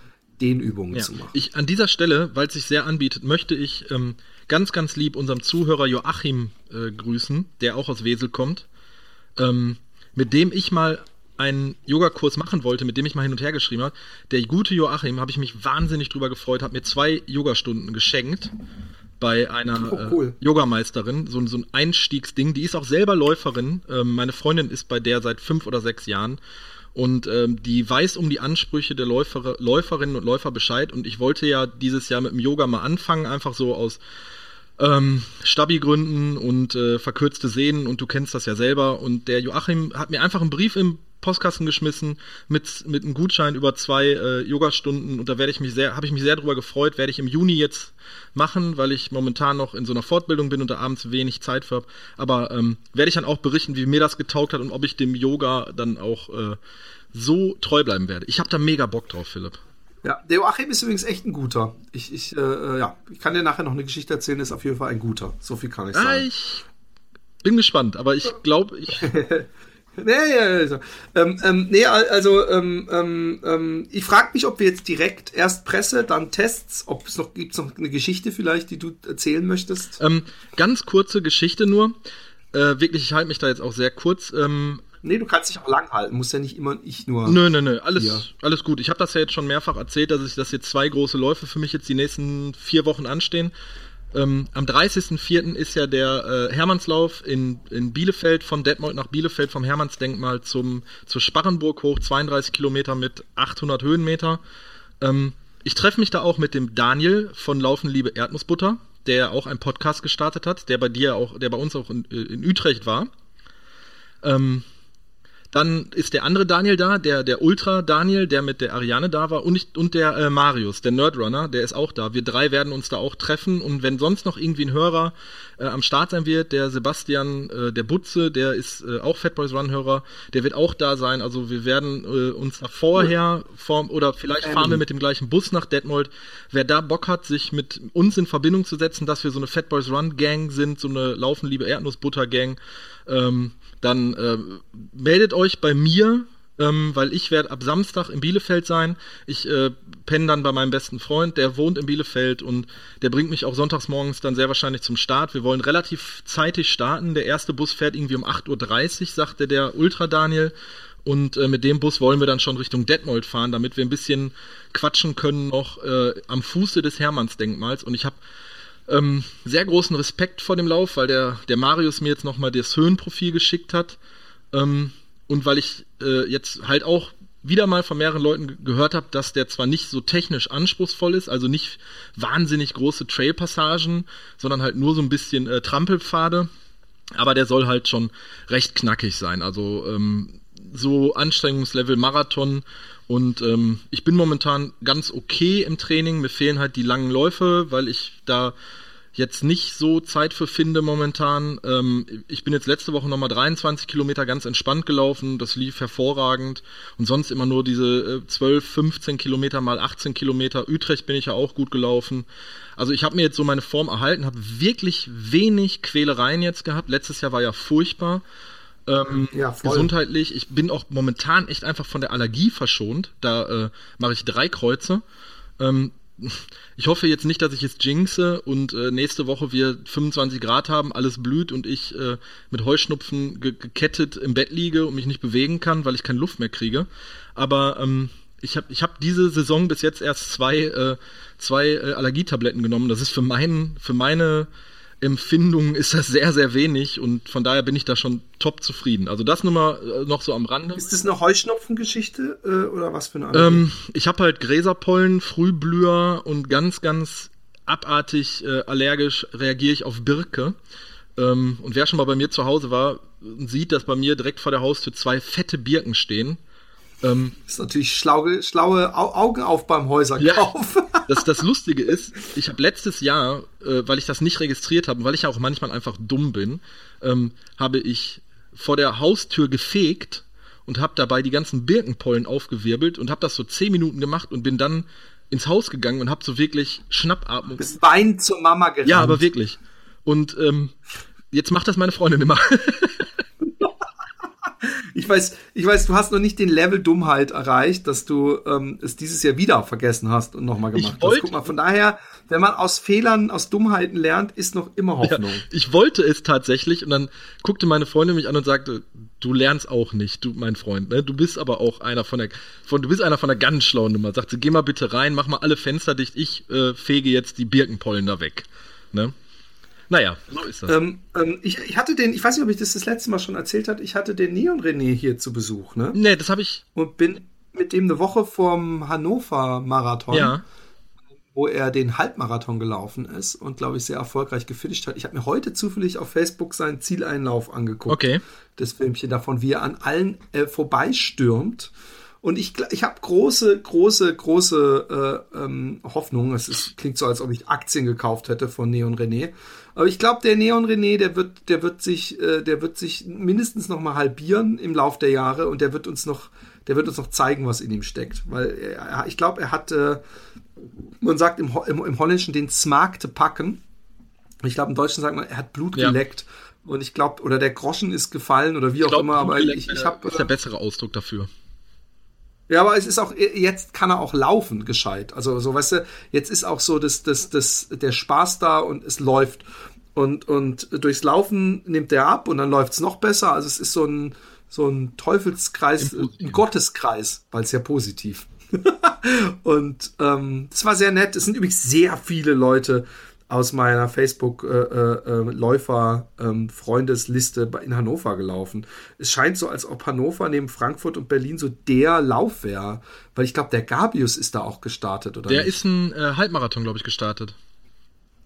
Dehnübungen Ja. zu machen. Ich, an dieser Stelle, weil es sich sehr anbietet, möchte ich ähm, ganz, ganz lieb unserem Zuhörer Joachim äh, grüßen, der auch aus Wesel kommt, ähm, mit dem ich mal einen Yogakurs machen wollte, mit dem ich mal hin und her geschrieben habe. Der gute Joachim, habe ich mich wahnsinnig drüber gefreut, hat mir zwei Yogastunden geschenkt bei einer Oh, cool. äh, Yogameisterin, so, ein- so ein Einstiegsding. Die ist auch selber Läuferin. Ähm, meine Freundin ist bei der seit fünf oder sechs Jahren. Und ähm, die weiß um die Ansprüche der Läufer, Läuferinnen und Läufer Bescheid. Und ich wollte ja dieses Jahr mit dem Yoga mal anfangen, einfach so aus ähm, Stabi-Gründen und äh, verkürzte Sehnen und du kennst das ja selber. Und der Joachim hat mir einfach einen Brief im Postkasten geschmissen mit, mit einem Gutschein über zwei äh, Yogastunden und da werde ich mich sehr, habe ich mich sehr drüber gefreut, werde ich im Juni jetzt machen, weil ich momentan noch in so einer Fortbildung bin und da abends wenig Zeit für habe. Aber ähm, werde ich dann auch berichten, wie mir das getaugt hat und ob ich dem Yoga dann auch äh, so treu bleiben werde. Ich habe da mega Bock drauf, Philipp. Ja, der Joachim ist übrigens echt ein guter. Ich, ich, äh, äh, ja, ich kann dir nachher noch eine Geschichte erzählen, ist auf jeden Fall ein guter. So viel kann ich Ah, sagen. ich bin gespannt, aber ich glaube, ich Nee, ja, ja, so. ähm, ähm, nee, al- also ähm, ähm, ähm, ich frage mich, ob wir jetzt direkt erst Presse, dann Tests, ob es noch gibt's noch eine Geschichte vielleicht, die du erzählen möchtest. Ähm, ganz kurze Geschichte nur. Äh, wirklich, ich halte mich da jetzt auch sehr kurz. Ähm, Nee, du kannst dich auch lang halten, muss ja nicht immer ich nur. nö, nö, nö, alles, alles gut. Ich habe das ja jetzt schon mehrfach erzählt, dass ich, dass jetzt zwei große Läufe für mich jetzt die nächsten vier Wochen anstehen. Ähm, am 30.04. ist ja der äh, Hermannslauf in, in Bielefeld, von Detmold nach Bielefeld, vom Hermannsdenkmal zum, zur Sparrenburg hoch, 32 Kilometer mit 800 Höhenmeter. Ähm, ich treffe mich da auch mit dem Daniel von Laufen Liebe Erdnussbutter, der auch einen Podcast gestartet hat, der bei dir auch, der bei uns auch in, in Utrecht war. Ähm, dann ist der andere Daniel da, der, der Ultra Daniel, der mit der Ariane da war und, ich, und der äh, Marius, der Nerdrunner, der ist auch da. Wir drei werden uns da auch treffen und wenn sonst noch irgendwie ein Hörer äh, am Start sein wird, der Sebastian, äh, der Butze, der ist äh, auch Fatboys Run Hörer, der wird auch da sein. Also wir werden äh, uns da vorher vorm, oder vielleicht fahren wir mit dem gleichen Bus nach Detmold. Wer da Bock hat, sich mit uns in Verbindung zu setzen, dass wir so eine Fatboys Run Gang sind, so eine Laufen liebe Erdnussbutter Gang, ähm, dann äh, meldet euch bei mir, ähm, weil ich werde ab Samstag in Bielefeld sein. Ich äh, penne dann bei meinem besten Freund, der wohnt in Bielefeld und der bringt mich auch sonntags morgens dann sehr wahrscheinlich zum Start. Wir wollen relativ zeitig starten. Der erste Bus fährt irgendwie um 8.30 Uhr, sagte der Ultra Daniel. Und äh, mit dem Bus wollen wir dann schon Richtung Detmold fahren, damit wir ein bisschen quatschen können noch äh, am Fuße des Hermannsdenkmals. Und ich habe ähm, sehr großen Respekt vor dem Lauf, weil der, der Marius mir jetzt nochmal das Höhenprofil geschickt hat. Ähm, und weil ich äh, jetzt halt auch wieder mal von mehreren Leuten ge- gehört habe, dass der zwar nicht so technisch anspruchsvoll ist, also nicht wahnsinnig große Trailpassagen, sondern halt nur so ein bisschen äh, Trampelpfade, aber der soll halt schon recht knackig sein. Also ähm, so Anstrengungslevel Marathon und ähm, ich bin momentan ganz okay im Training. Mir fehlen halt die langen Läufe, weil ich da jetzt nicht so Zeit für finde momentan. Ähm, ich bin jetzt letzte Woche nochmal 23 Kilometer ganz entspannt gelaufen. Das lief hervorragend. Und sonst immer nur diese äh, 12, 15 Kilometer mal 18 Kilometer. Utrecht bin ich ja auch gut gelaufen. Also ich habe mir jetzt so meine Form erhalten, habe wirklich wenig Quälereien jetzt gehabt. Letztes Jahr war ja furchtbar. Ähm, Ja, gesundheitlich. Ich bin auch momentan echt einfach von der Allergie verschont. Da äh, mache ich drei Kreuze. Ähm, ich hoffe jetzt nicht, dass ich es jinxe und äh, nächste Woche wir 25 Grad haben, alles blüht und ich äh, mit Heuschnupfen ge gekettet im Bett liege und mich nicht bewegen kann, weil ich keine Luft mehr kriege. Aber ähm, ich habe ich hab diese Saison bis jetzt erst zwei, äh, zwei äh, Allergietabletten genommen. Das ist für, meinen, für meine Empfindung ist das sehr, sehr wenig und von daher bin ich da schon top zufrieden. Also das nur mal äh, noch so am Rande. Ist das eine Heuschnupfengeschichte äh, oder was für eine andere? Ähm, ich habe halt Gräserpollen, Frühblüher und ganz, ganz abartig äh, allergisch reagiere ich auf Birke. Ähm, und wer schon mal bei mir zu Hause war, sieht, dass bei mir direkt vor der Haustür zwei fette Birken stehen. Ähm, das ist natürlich schlaue, schlaue Augen auf beim Häuserkauf. Ja, das, das Lustige ist, ich habe letztes Jahr, äh, weil ich das nicht registriert habe, weil ich ja auch manchmal einfach dumm bin, ähm, habe ich vor der Haustür gefegt und habe dabei die ganzen Birkenpollen aufgewirbelt und habe das so zehn Minuten gemacht und bin dann ins Haus gegangen und habe so wirklich Schnappatmung. Bis Bein zur Mama gerannt. Ja, aber wirklich. Und ähm, jetzt macht das meine Freundin immer. ich weiß, ich weiß, du hast noch nicht den Level Dummheit erreicht, dass du ähm, es dieses Jahr wieder vergessen hast und nochmal gemacht hast. Guck mal, von daher, wenn man aus Fehlern, aus Dummheiten lernt, ist noch immer Hoffnung. Ja, ich wollte es tatsächlich und dann guckte meine Freundin mich an und sagte, du lernst auch nicht, du, mein Freund, ne? Du bist aber auch einer von der, von, du bist einer von der ganz schlauen Nummer. Sagte, geh mal bitte rein, mach mal alle Fenster dicht, ich äh, fege jetzt die Birkenpollen da weg. Ne? Naja, so ist das. Ähm, ähm, ich, ich, hatte den, ich weiß nicht, ob ich das das letzte Mal schon erzählt habe, ich hatte den Neon René hier zu Besuch, ne? Nee, das habe ich. Und bin mit dem eine Woche vorm Hannover Marathon. Ja. Wo er den Halbmarathon gelaufen ist und, glaube ich, sehr erfolgreich gefinisht hat. Ich habe mir heute zufällig auf Facebook seinen Zieleinlauf angeguckt. Okay. Das Filmchen davon, wie er an allen äh, vorbeistürmt. Und ich, ich habe große, große, große äh, ähm, Hoffnung. Es ist, klingt so, als ob ich Aktien gekauft hätte von Neon René. Aber ich glaube, der Neon René, der wird, der wird sich, äh, der wird sich mindestens noch mal halbieren im Lauf der Jahre und der wird uns noch, der wird uns noch zeigen, was in ihm steckt. Weil er, ich glaube, er hat, äh, man sagt im, im, im Holländischen den Smark te packen. Ich glaube, im Deutschen sagt man, er hat Blut ja. geleckt. Und ich glaube, oder der Groschen ist gefallen oder wie ich auch glaub, immer, aber ich, ich habe. ist der bessere Ausdruck dafür. Ja, aber es ist auch, jetzt kann er auch laufen, gescheit. Also, so, weißt du, jetzt ist auch so das, das, das, der Spaß da und es läuft. Und, und durchs Laufen nimmt er ab und dann läuft es noch besser. Also es ist so ein, so ein Teufelskreis, ein Gotteskreis, weil es ja positiv. und ähm, das war sehr nett. Es sind übrigens sehr viele Leute aus meiner Facebook-Läufer-Freundesliste äh, äh, ähm, in Hannover gelaufen. Es scheint so, als ob Hannover neben Frankfurt und Berlin so der Lauf wäre. Weil ich glaube, der Gabius ist da auch gestartet, oder? Der nicht? ist ein äh, Halbmarathon, glaube ich, gestartet.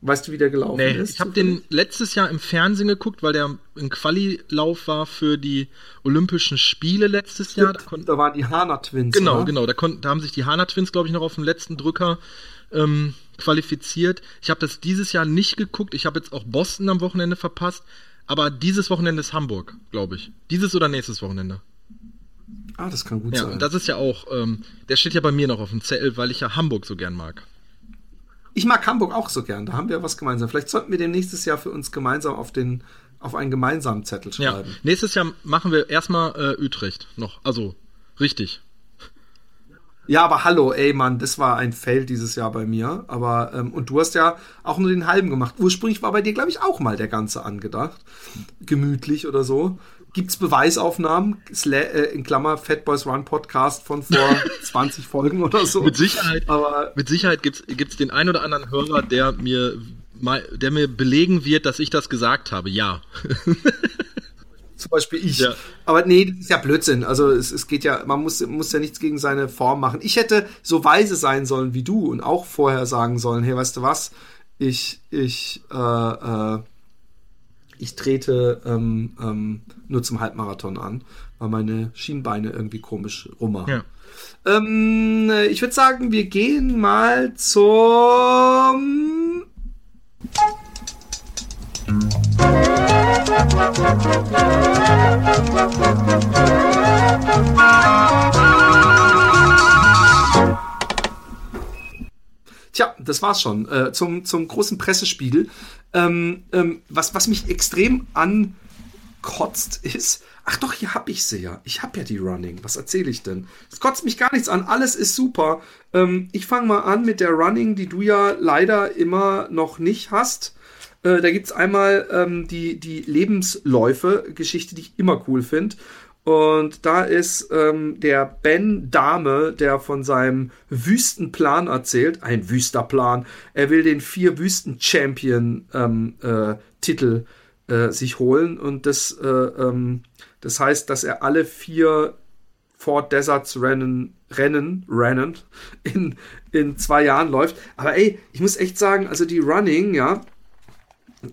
Weißt du, wie der gelaufen nee, ist? Ich habe den letztes Jahr im Fernsehen geguckt, weil der ein Quali-Lauf war für die Olympischen Spiele letztes Jahr. Da, da waren die Hana Twins. Genau, oder? genau. Da, da haben sich die Hana Twins, glaube ich, noch auf dem letzten Drücker ähm, qualifiziert. Ich habe das dieses Jahr nicht geguckt. Ich habe jetzt auch Boston am Wochenende verpasst. Aber dieses Wochenende ist Hamburg, glaube ich. Dieses oder nächstes Wochenende. Ah, das kann gut ja, sein. Und das ist ja auch, ähm, der steht ja bei mir noch auf dem Zettel, weil ich ja Hamburg so gern mag. Ich mag Hamburg auch so gern. Da haben wir was gemeinsam. Vielleicht sollten wir den nächstes Jahr für uns gemeinsam auf den auf einen gemeinsamen Zettel schreiben. Ja, nächstes Jahr machen wir erstmal äh, Utrecht noch. Also richtig. Ja, aber hallo, ey Mann, das war ein Fail dieses Jahr bei mir. Aber ähm, und du hast ja auch nur den halben gemacht. Ursprünglich war bei dir, glaube ich, auch mal der ganze angedacht. Gemütlich oder so. Gibt's Beweisaufnahmen? Sla äh, in Klammer Fatboys Run Podcast von vor 20 Folgen oder so. Mit Sicherheit. Aber mit Sicherheit gibt's gibt's den ein oder anderen Hörer, der mir der mir belegen wird, dass ich das gesagt habe. Ja. zum Beispiel ich. Ja. Aber nee, das ist ja Blödsinn. Also es, es geht ja, man muss, muss ja nichts gegen seine Form machen. Ich hätte so weise sein sollen wie du und auch vorher sagen sollen, hey, weißt du was? Ich, ich, äh, äh, ich trete ähm, ähm, nur zum Halbmarathon an, weil meine Schienbeine irgendwie komisch rummachen. Ja. Ähm, ich würde sagen, wir gehen mal zum Tja, das war's schon. Äh, zum, zum großen Pressespiegel. Ähm, ähm, was, was mich extrem ankotzt, ist. Ach doch, hier hab ich sie ja. Ich hab ja die Running. Was erzähle ich denn? Es kotzt mich gar nichts an. Alles ist super. Ähm, ich fange mal an mit der Running, die du ja leider immer noch nicht hast. Äh, da gibt es einmal ähm, die, die Lebensläufe-Geschichte, die ich immer cool finde. Und da ist ähm, der Ben Dame, der von seinem Wüstenplan erzählt. Ein Wüsterplan. Er will den vier Wüsten-Champion-Titel ähm, äh, äh, sich holen. Und das, äh, ähm, das heißt, dass er alle vier Fort Deserts Rennen, Rennen, Rennen in, in zwei Jahren läuft. Aber ey, ich muss echt sagen, also die Running, ja,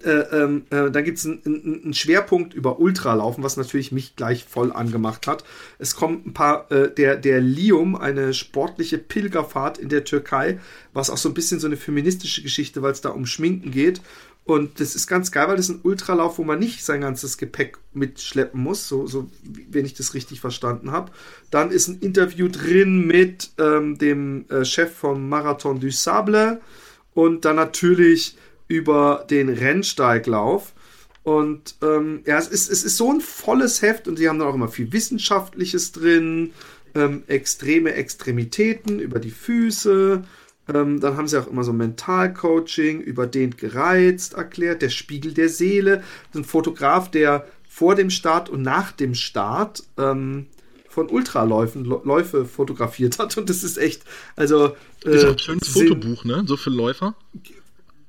äh, ähm, äh, da gibt es einen ein Schwerpunkt über Ultralaufen, was natürlich mich gleich voll angemacht hat. Es kommt ein paar, äh, der, der Lium, eine sportliche Pilgerfahrt in der Türkei, was auch so ein bisschen so eine feministische Geschichte, weil es da um Schminken geht. Und das ist ganz geil, weil das ist ein Ultralauf, wo man nicht sein ganzes Gepäck mitschleppen muss, so, so wenn ich das richtig verstanden habe. Dann ist ein Interview drin mit ähm, dem äh, Chef vom Marathon du Sable und dann natürlich über den Rennsteiglauf. Und ähm, ja, es ist, es ist so ein volles Heft und sie haben dann auch immer viel Wissenschaftliches drin, ähm, extreme Extremitäten über die Füße. Ähm, dann haben sie auch immer so Mentalcoaching, überdehnt gereizt erklärt, der Spiegel der Seele. Ein Fotograf, der vor dem Start und nach dem Start ähm, von Ultraläufen Läufe fotografiert hat. Und das ist echt, also. Äh, ist ein schönes Fotobuch, ne? So für Läufer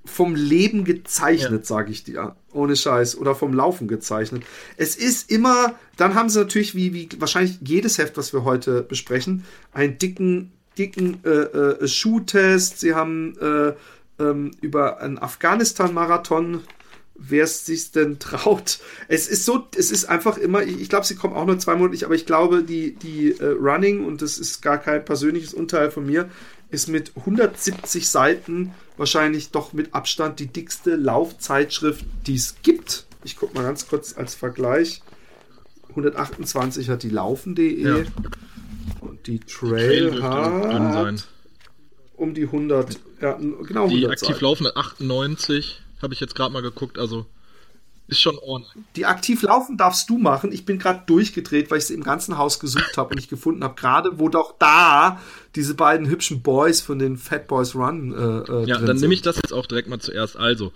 vom Leben gezeichnet, ja. sage ich dir. Ohne Scheiß. Oder vom Laufen gezeichnet. Es ist immer, dann haben sie natürlich, wie, wie wahrscheinlich jedes Heft, was wir heute besprechen, einen dicken, dicken äh, äh, Schuhtest. Sie haben äh, ähm, über einen Afghanistan-Marathon wer es sich denn traut. Es ist so, es ist einfach immer, ich, ich glaube, sie kommen auch nur zwei Monate, aber ich glaube, die, die äh, Running, und das ist gar kein persönliches Urteil von mir, ist mit 170 Seiten wahrscheinlich doch mit Abstand die dickste Laufzeitschrift, die es gibt. Ich gucke mal ganz kurz als Vergleich. 128 hat die Laufen.de ja. und die Trail, die Trail hat um die 100, ja, genau Die aktiv Seiten. laufen 98, habe ich jetzt gerade mal geguckt, also ist schon ordentlich. Die aktiv laufen darfst du machen. Ich bin gerade durchgedreht, weil ich sie im ganzen Haus gesucht habe und nicht gefunden habe. Gerade wo doch da diese beiden hübschen Boys von den Fat Boys Run. Äh, äh ja, dann nehme ich das jetzt auch direkt mal zuerst. Also,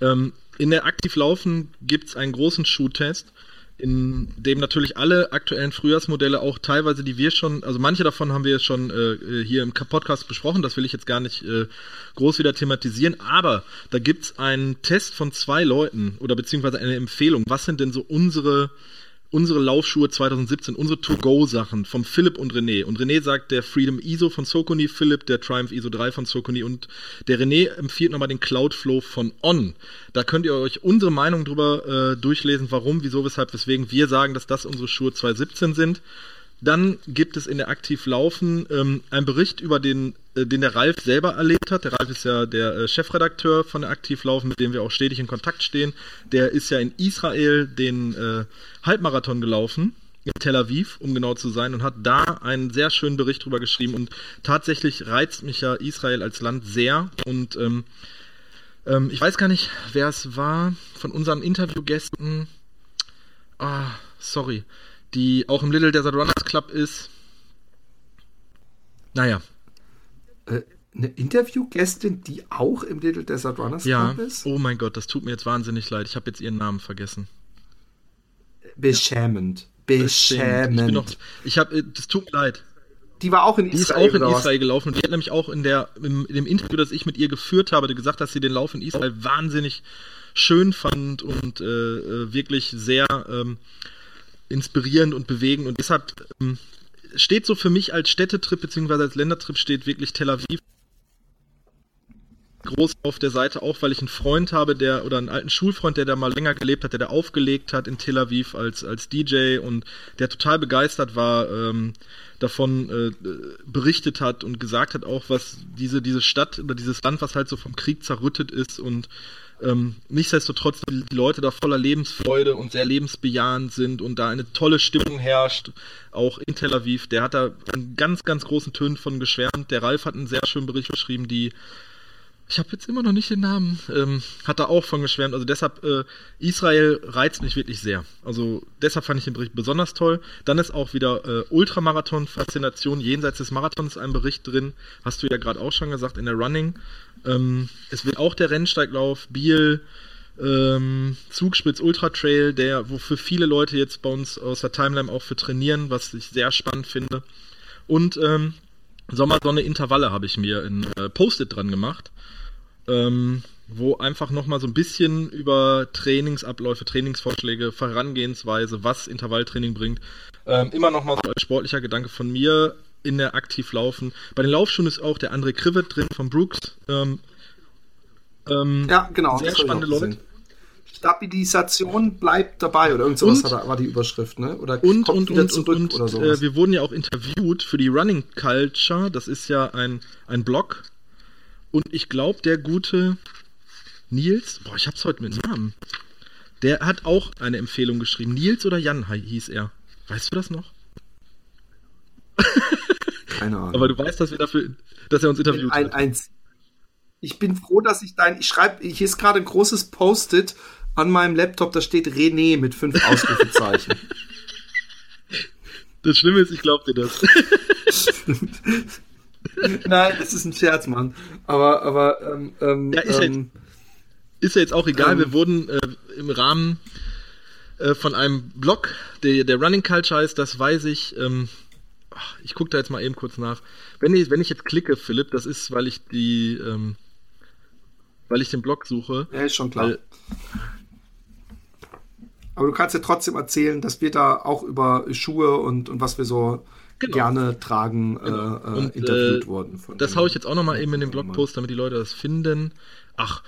ähm, in der aktiv laufen gibt es einen großen Schuhtest in dem natürlich alle aktuellen Frühjahrsmodelle auch teilweise, die wir schon, also manche davon haben wir schon äh, hier im Podcast besprochen, das will ich jetzt gar nicht äh, groß wieder thematisieren, aber da gibt es einen Test von zwei Leuten oder beziehungsweise eine Empfehlung, was sind denn so unsere unsere Laufschuhe 2017, unsere To-Go-Sachen vom Philipp und René. Und René sagt der Freedom ISO von Socony, Philipp der Triumph ISO 3 von Socony und der René empfiehlt nochmal den Cloudflow von On. Da könnt ihr euch unsere Meinung drüber äh, durchlesen, warum, wieso, weshalb, weswegen wir sagen, dass das unsere Schuhe 2017 sind. Dann gibt es in der Aktiv Laufen ähm, einen Bericht über den, äh, den der Ralf selber erlebt hat. Der Ralf ist ja der äh, Chefredakteur von der Aktiv Laufen, mit dem wir auch stetig in Kontakt stehen. Der ist ja in Israel den äh, Halbmarathon gelaufen in Tel Aviv, um genau zu sein, und hat da einen sehr schönen Bericht drüber geschrieben. Und tatsächlich reizt mich ja Israel als Land sehr. Und ähm, ähm, ich weiß gar nicht, wer es war von unseren Interviewgästen. Ah, sorry die auch im Little Desert Runners Club ist. Naja. Äh, eine Interviewgästin, die auch im Little Desert Runners ja. Club ist? Oh mein Gott, das tut mir jetzt wahnsinnig leid. Ich habe jetzt ihren Namen vergessen. Beschämend. Beschämend. Ich, noch, ich habe, das tut mir leid. Die war auch in Israel. Die ist auch in Israel gelaufen und die hat nämlich auch in der in dem Interview, das ich mit ihr geführt habe, gesagt, dass sie den Lauf in Israel wahnsinnig schön fand und äh, äh wirklich sehr ähm, inspirierend und bewegend und deshalb ähm, steht so für mich als Städtetrip bzw. als Ländertrip steht wirklich Tel Aviv groß auf der Seite auch, weil ich einen Freund habe, der oder einen alten Schulfreund, der da mal länger gelebt hat, der da aufgelegt hat in Tel Aviv als als DJ und der total begeistert war ähm, davon äh, berichtet hat und gesagt hat auch, was diese diese Stadt oder dieses Land, was halt so vom Krieg zerrüttet ist und ähm, nichtsdestotrotz die Leute da voller Lebensfreude und sehr lebensbejahend sind und da eine tolle Stimmung herrscht, auch in Tel Aviv. Der hat da in ganz, ganz großen Tönen von geschwärmt. Der Ralf hat einen sehr schönen Bericht geschrieben, die ich habe jetzt immer noch nicht den Namen, ähm, hat da auch von geschwärmt. Also deshalb, äh, Israel reizt mich wirklich sehr. Also deshalb fand ich den Bericht besonders toll. Dann ist auch wieder äh, Ultramarathon-Faszination jenseits des Marathons ein Bericht drin. Hast du ja gerade auch schon gesagt, in der Running. Ähm, es wird auch der Rennsteiglauf, Biel, ähm, Zugspitz Ultra Trail, der, wofür viele Leute jetzt bei uns aus der Timeline auch für trainieren, was ich sehr spannend finde. Und ähm, Sommersonne Intervalle habe ich mir in äh, Post-it dran gemacht ähm, wo einfach nochmal so ein bisschen über Trainingsabläufe, Trainingsvorschläge, Vorangehensweise, was Intervalltraining bringt, ähm, immer nochmal so als sportlicher Gedanke von mir in der aktiv laufen. Bei den Laufschuhen ist auch der André Krivet drin von Brooks. Ähm, ähm, ja, genau. Sehr spannende Leute. Stabilisation bleibt dabei oder irgend sowas Und- war die Überschrift, ne? Oder Und, und, und, und, oder und sowas. äh, wir wurden ja auch interviewt für die Running Culture. Das ist ja ein, ein Blog. Und ich glaube, der gute Nils, boah, ich hab's heute mit Namen. Der hat auch eine Empfehlung geschrieben. Nils oder Jan hi- hieß er. Weißt du das noch? Keine Ahnung. Aber du weißt, dass wir dafür, dass er uns interviewt ein, hat. eins. Ich bin froh, dass ich dein, ich schreibe, hier ist gerade ein großes Post-it an meinem Laptop, da steht René mit fünf Ausrufezeichen. Das Schlimme ist, ich glaub dir das. Nein, das ist ein Scherz, Mann. Aber, aber, ähm, ähm, Ja, ist halt- ähm, Ist ja jetzt auch egal. Ähm. wir wurden äh, im Rahmen äh, von einem Blog, der, der Running Culture heißt, das weiß ich. Ähm, ach, ich gucke da jetzt mal eben kurz nach. Wenn ich, wenn ich jetzt klicke, Philipp, das ist, weil ich die, ähm, weil ich den Blog suche. ja, ist schon klar. Weil, aber du kannst ja trotzdem erzählen, dass wir da auch über Schuhe und, und was wir so Genau. gerne tragen, Genau. äh, äh, Und, interviewt äh, wurden. Das haue ich jetzt auch nochmal eben in den Blogpost, damit die Leute das finden. Ach,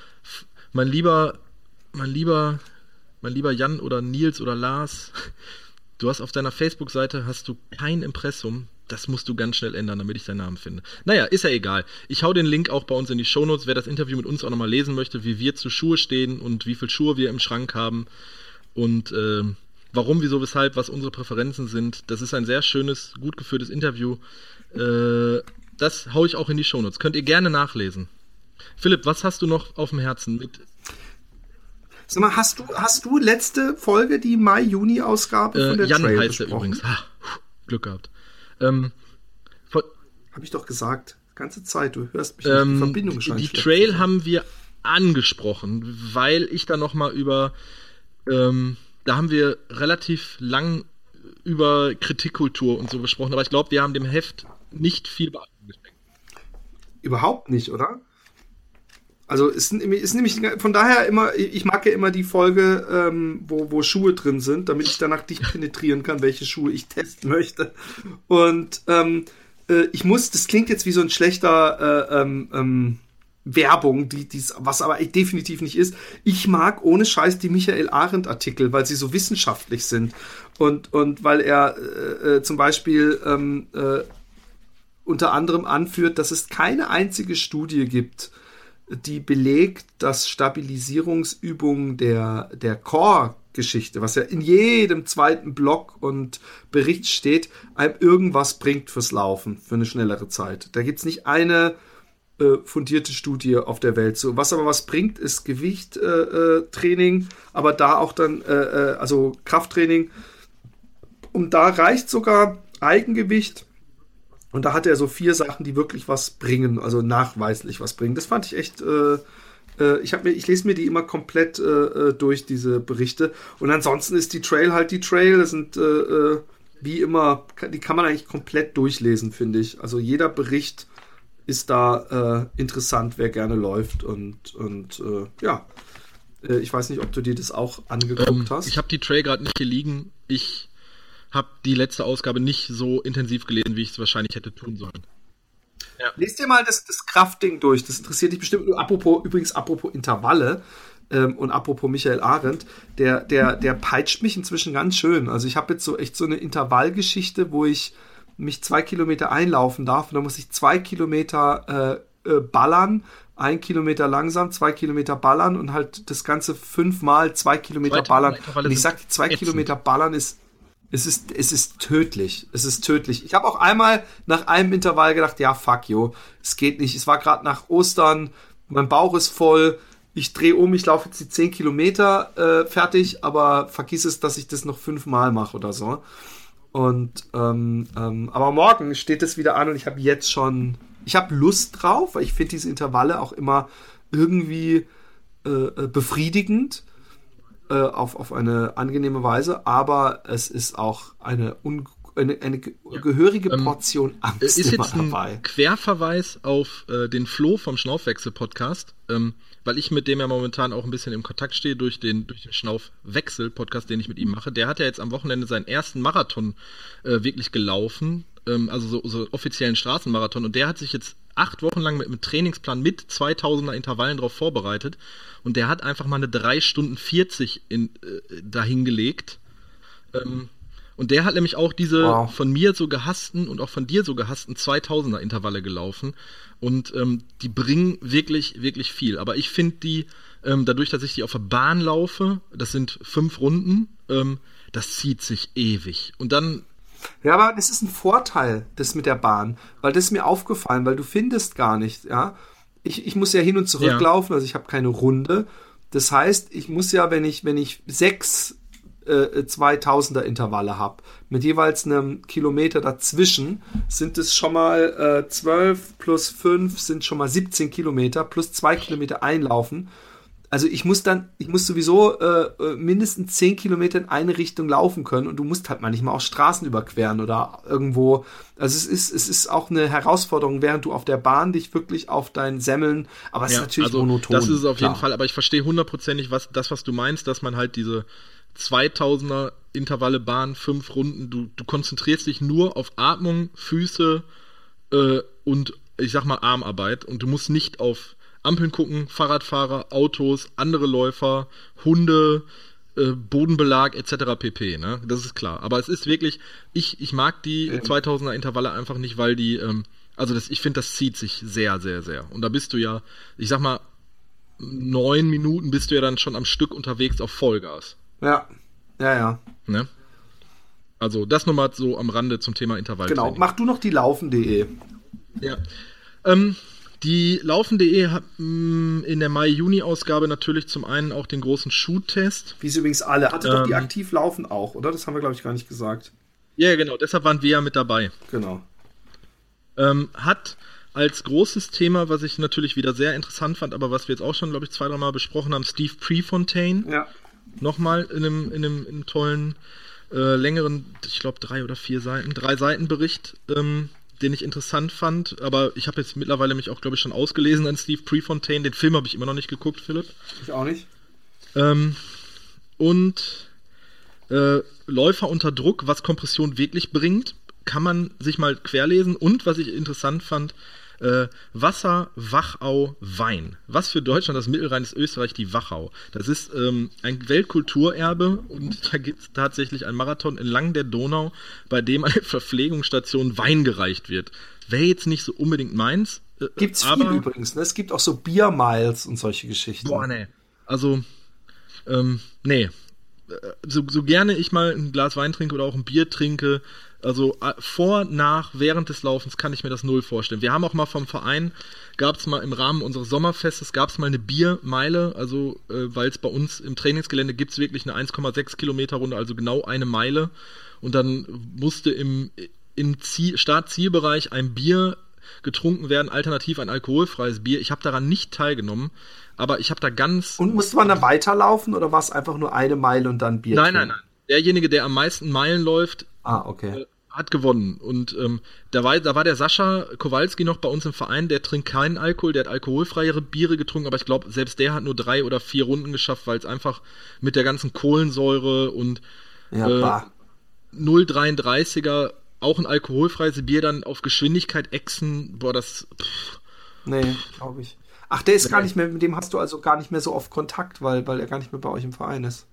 mein lieber, mein lieber, mein lieber Jan oder Nils oder Lars, du hast auf deiner Facebook-Seite hast du kein Impressum. Das musst du ganz schnell ändern, damit ich deinen Namen finde. Naja, ist ja egal. Ich hau den Link auch bei uns in die Shownotes, wer das Interview mit uns auch nochmal lesen möchte, wie wir zu Schuhe stehen und wie viel Schuhe wir im Schrank haben und ähm, warum, wieso, weshalb, was unsere Präferenzen sind. Das ist ein sehr schönes, gut geführtes Interview. Äh, das hau ich auch in die Shownotes. Könnt ihr gerne nachlesen. Philipp, was hast du noch auf dem Herzen mit? Sag mal, hast du, hast du letzte Folge, die Mai-Juni-Ausgabe von Äh, der Jan Trail heißt besprochen? übrigens. Ha, Glück gehabt. Ähm, von, Habe ich doch gesagt. Ganze Zeit, du hörst mich nicht. Die ähm, Verbindung die, scheint die Trail sein. haben wir angesprochen, weil ich da noch mal über, ähm, da haben wir relativ lang über Kritikkultur und so gesprochen, aber ich glaube, wir haben dem Heft nicht viel Beachtung geschenkt. Überhaupt nicht, oder? Also ist, ist nämlich von daher immer, ich mag ja immer die Folge, ähm, wo, wo Schuhe drin sind, damit ich danach dich penetrieren kann, welche Schuhe ich testen möchte. Und ähm, äh, ich muss, das klingt jetzt wie so ein schlechter äh, ähm, ähm, Werbung, die, die's, was aber definitiv nicht ist. Ich mag ohne Scheiß die Michael Arendt Artikel, weil sie so wissenschaftlich sind und und weil er äh, äh, zum Beispiel ähm, äh, unter anderem anführt, dass es keine einzige Studie gibt, die belegt, dass Stabilisierungsübungen der, der Core-Geschichte, was ja in jedem zweiten Blog und Bericht steht, einem irgendwas bringt fürs Laufen, für eine schnellere Zeit. Da gibt es nicht eine äh, fundierte Studie auf der Welt. So, was aber was bringt, ist Gewichttraining, äh, Training, aber da auch dann, äh, äh, also Krafttraining. Und da reicht sogar Eigengewicht. Und da hat er so vier Sachen, die wirklich was bringen, also nachweislich was bringen. Das fand ich echt. Äh, äh, ich, mir, ich lese mir die immer komplett äh, äh, durch, diese Berichte. Und ansonsten ist die Trail halt die Trail. Das sind äh, äh, wie immer, die kann man eigentlich komplett durchlesen, finde ich. Also jeder Bericht ist da äh, interessant, wer gerne läuft. Und, und äh, ja, ich weiß nicht, ob du dir das auch angeguckt Ähm, hast. ich habe die Trail gerade nicht hier liegen. Ich habe die letzte Ausgabe nicht so intensiv gelesen, wie ich es wahrscheinlich hätte tun sollen. Lest dir mal das, das Kraftding durch. Das interessiert dich bestimmt. Apropos, übrigens, apropos Intervalle ähm, und apropos Michael Arendt, der, der, der peitscht mich inzwischen ganz schön. Also ich habe jetzt so echt so eine Intervallgeschichte, wo ich mich zwei Kilometer einlaufen darf und dann muss ich zwei Kilometer äh, äh, ballern, ein Kilometer langsam, zwei Kilometer ballern und halt das Ganze fünfmal zwei Kilometer Zwei ballern. Und ich sag, zwei ätzend. Kilometer ballern ist es ist, es ist tödlich. Es ist tödlich. Ich habe auch einmal nach einem Intervall gedacht, ja, fuck, yo, es geht nicht. Es war gerade nach Ostern, mein Bauch ist voll. Ich drehe um, ich laufe jetzt die 10 Kilometer äh, fertig, aber vergiss es, dass ich das noch fünfmal mache oder so. Und ähm, ähm, aber morgen steht es wieder an und ich habe jetzt schon, ich habe Lust drauf, weil ich finde diese Intervalle auch immer irgendwie äh, äh, befriedigend äh, auf, auf eine angenehme Weise, aber es ist auch eine, un, eine, eine ge gehörige Ähm, Portion Äh, Angst Ist immer jetzt ein dabei. Querverweis auf äh, den Flo vom Schnaufwechsel-Podcast, ähm, weil ich mit dem ja momentan auch ein bisschen im Kontakt stehe durch den, durch den Schnaufwechsel-Podcast, den ich mit ihm mache. Der hat ja jetzt am Wochenende seinen ersten Marathon äh, wirklich gelaufen, ähm, also so, so offiziellen Straßenmarathon. Und der hat sich jetzt acht Wochen lang mit einem Trainingsplan mit 2000er Intervallen drauf vorbereitet und der hat einfach mal eine 3 Stunden 40 in, äh, dahingelegt. Ähm, und der hat nämlich auch diese wow. von mir so gehassten und auch von dir so gehassten 2000er Intervalle gelaufen. Und ähm, die bringen wirklich, wirklich viel. Aber ich finde die, ähm, dadurch, dass ich die auf der Bahn laufe, das sind fünf Runden, ähm, das zieht sich ewig. Und dann ja, aber das ist ein Vorteil, das mit der Bahn, weil das ist mir aufgefallen, weil du findest gar nicht, ja. Ich, ich muss ja hin und zurück ja. laufen, also ich habe keine Runde. Das heißt, ich muss ja, wenn ich, wenn ich sechs äh, 2000er Intervalle habe, mit jeweils einem Kilometer dazwischen, sind es schon mal äh, 12 plus 5 sind schon mal 17 Kilometer, plus 2 Kilometer einlaufen. Also ich muss dann, ich muss sowieso äh, äh mindestens 10 Kilometer in eine Richtung laufen können und du musst halt manchmal auch Straßen überqueren oder irgendwo. Also es ist, es ist auch eine Herausforderung, während du auf der Bahn dich wirklich auf deinen Semmeln, aber es ja, ist natürlich also monoton. Das ist es auf klar. jeden Fall, aber ich verstehe hundertprozentig, was das, was du meinst, dass man halt diese 2000er Intervalle Bahn, fünf Runden, du, du konzentrierst dich nur auf Atmung, Füße äh, und ich sag mal Armarbeit und du musst nicht auf Ampeln gucken, Fahrradfahrer, Autos, andere Läufer, Hunde, äh, Bodenbelag etc. pp. Ne? Das ist klar. Aber es ist wirklich, ich, ich mag die ähm. 2000er Intervalle einfach nicht, weil die, ähm, also das, ich finde, das zieht sich sehr, sehr, sehr. Und da bist du ja, ich sag mal, neun Minuten bist du ja dann schon am Stück unterwegs auf Vollgas. Ja, ja, ja. Ne? Also das nochmal so am Rande zum Thema Intervall. Genau, mach du noch die laufen.de. Ja. Ähm, die Laufen.de hat mm, in der Mai-Juni-Ausgabe natürlich zum einen auch den großen Shoot-Test. Wie sie übrigens alle. Hatte ähm, doch die ähm, aktiv laufen auch, oder? Das haben wir, glaube ich, gar nicht gesagt. Ja, genau. Deshalb waren wir ja mit dabei. Genau. Ähm, hat als großes Thema, was ich natürlich wieder sehr interessant fand, aber was wir jetzt auch schon, glaube ich, zwei, drei Mal besprochen haben, Steve Prefontaine. Ja. Nochmal in einem, in einem, in einem tollen, äh, längeren, ich glaube, drei oder vier Seiten, drei Seiten Bericht ähm, den ich interessant fand, aber ich habe jetzt mittlerweile mich auch, glaube ich, schon ausgelesen an Steve Prefontaine. Den Film habe ich immer noch nicht geguckt, Philipp. Ich auch nicht. Ähm, und äh, Läufer unter Druck, was Kompression wirklich bringt, kann man sich mal querlesen. Und was ich interessant fand, äh, Wasser, Wachau, Wein. Was für Deutschland das Mittelrhein ist Österreich die Wachau. Das ist ähm, ein Weltkulturerbe und da gibt es tatsächlich einen Marathon entlang der Donau, bei dem eine Verpflegungsstation Wein gereicht wird. Wäre jetzt nicht so unbedingt meins. Äh, Gibt's viel übrigens, ne? Es gibt auch so Biermiles und solche Geschichten. Boah, ne. Also, ähm, nee. So, so gerne ich mal ein Glas Wein trinke oder auch ein Bier trinke, also äh, vor, nach, während des Laufens kann ich mir das null vorstellen. Wir haben auch mal vom Verein, gab es mal im Rahmen unseres Sommerfestes, gab es mal eine Biermeile, also äh, weil es bei uns im Trainingsgelände gibt es wirklich eine 1,6 Kilometer Runde, also genau eine Meile. Und dann musste im, im Start-Zielbereich ein Bier getrunken werden, alternativ ein alkoholfreies Bier. Ich habe daran nicht teilgenommen, aber ich habe da ganz. Und musste man da weiterlaufen oder war es einfach nur eine Meile und dann Bier? Nein, trinken? nein, nein. Derjenige, der am meisten Meilen läuft, ah, okay. Äh, hat gewonnen. Und ähm, da, war, da war der Sascha Kowalski noch bei uns im Verein, der trinkt keinen Alkohol, der hat alkoholfreiere Biere getrunken, aber ich glaube, selbst der hat nur drei oder vier Runden geschafft, weil es einfach mit der ganzen Kohlensäure und ja, äh, 0,33er auch ein alkoholfreies Bier dann auf Geschwindigkeit exen, boah, das. Pff, nee, glaube ich. Ach, der ist nee. gar nicht mehr, mit dem hast du also gar nicht mehr so oft Kontakt, weil, weil er gar nicht mehr bei euch im Verein ist.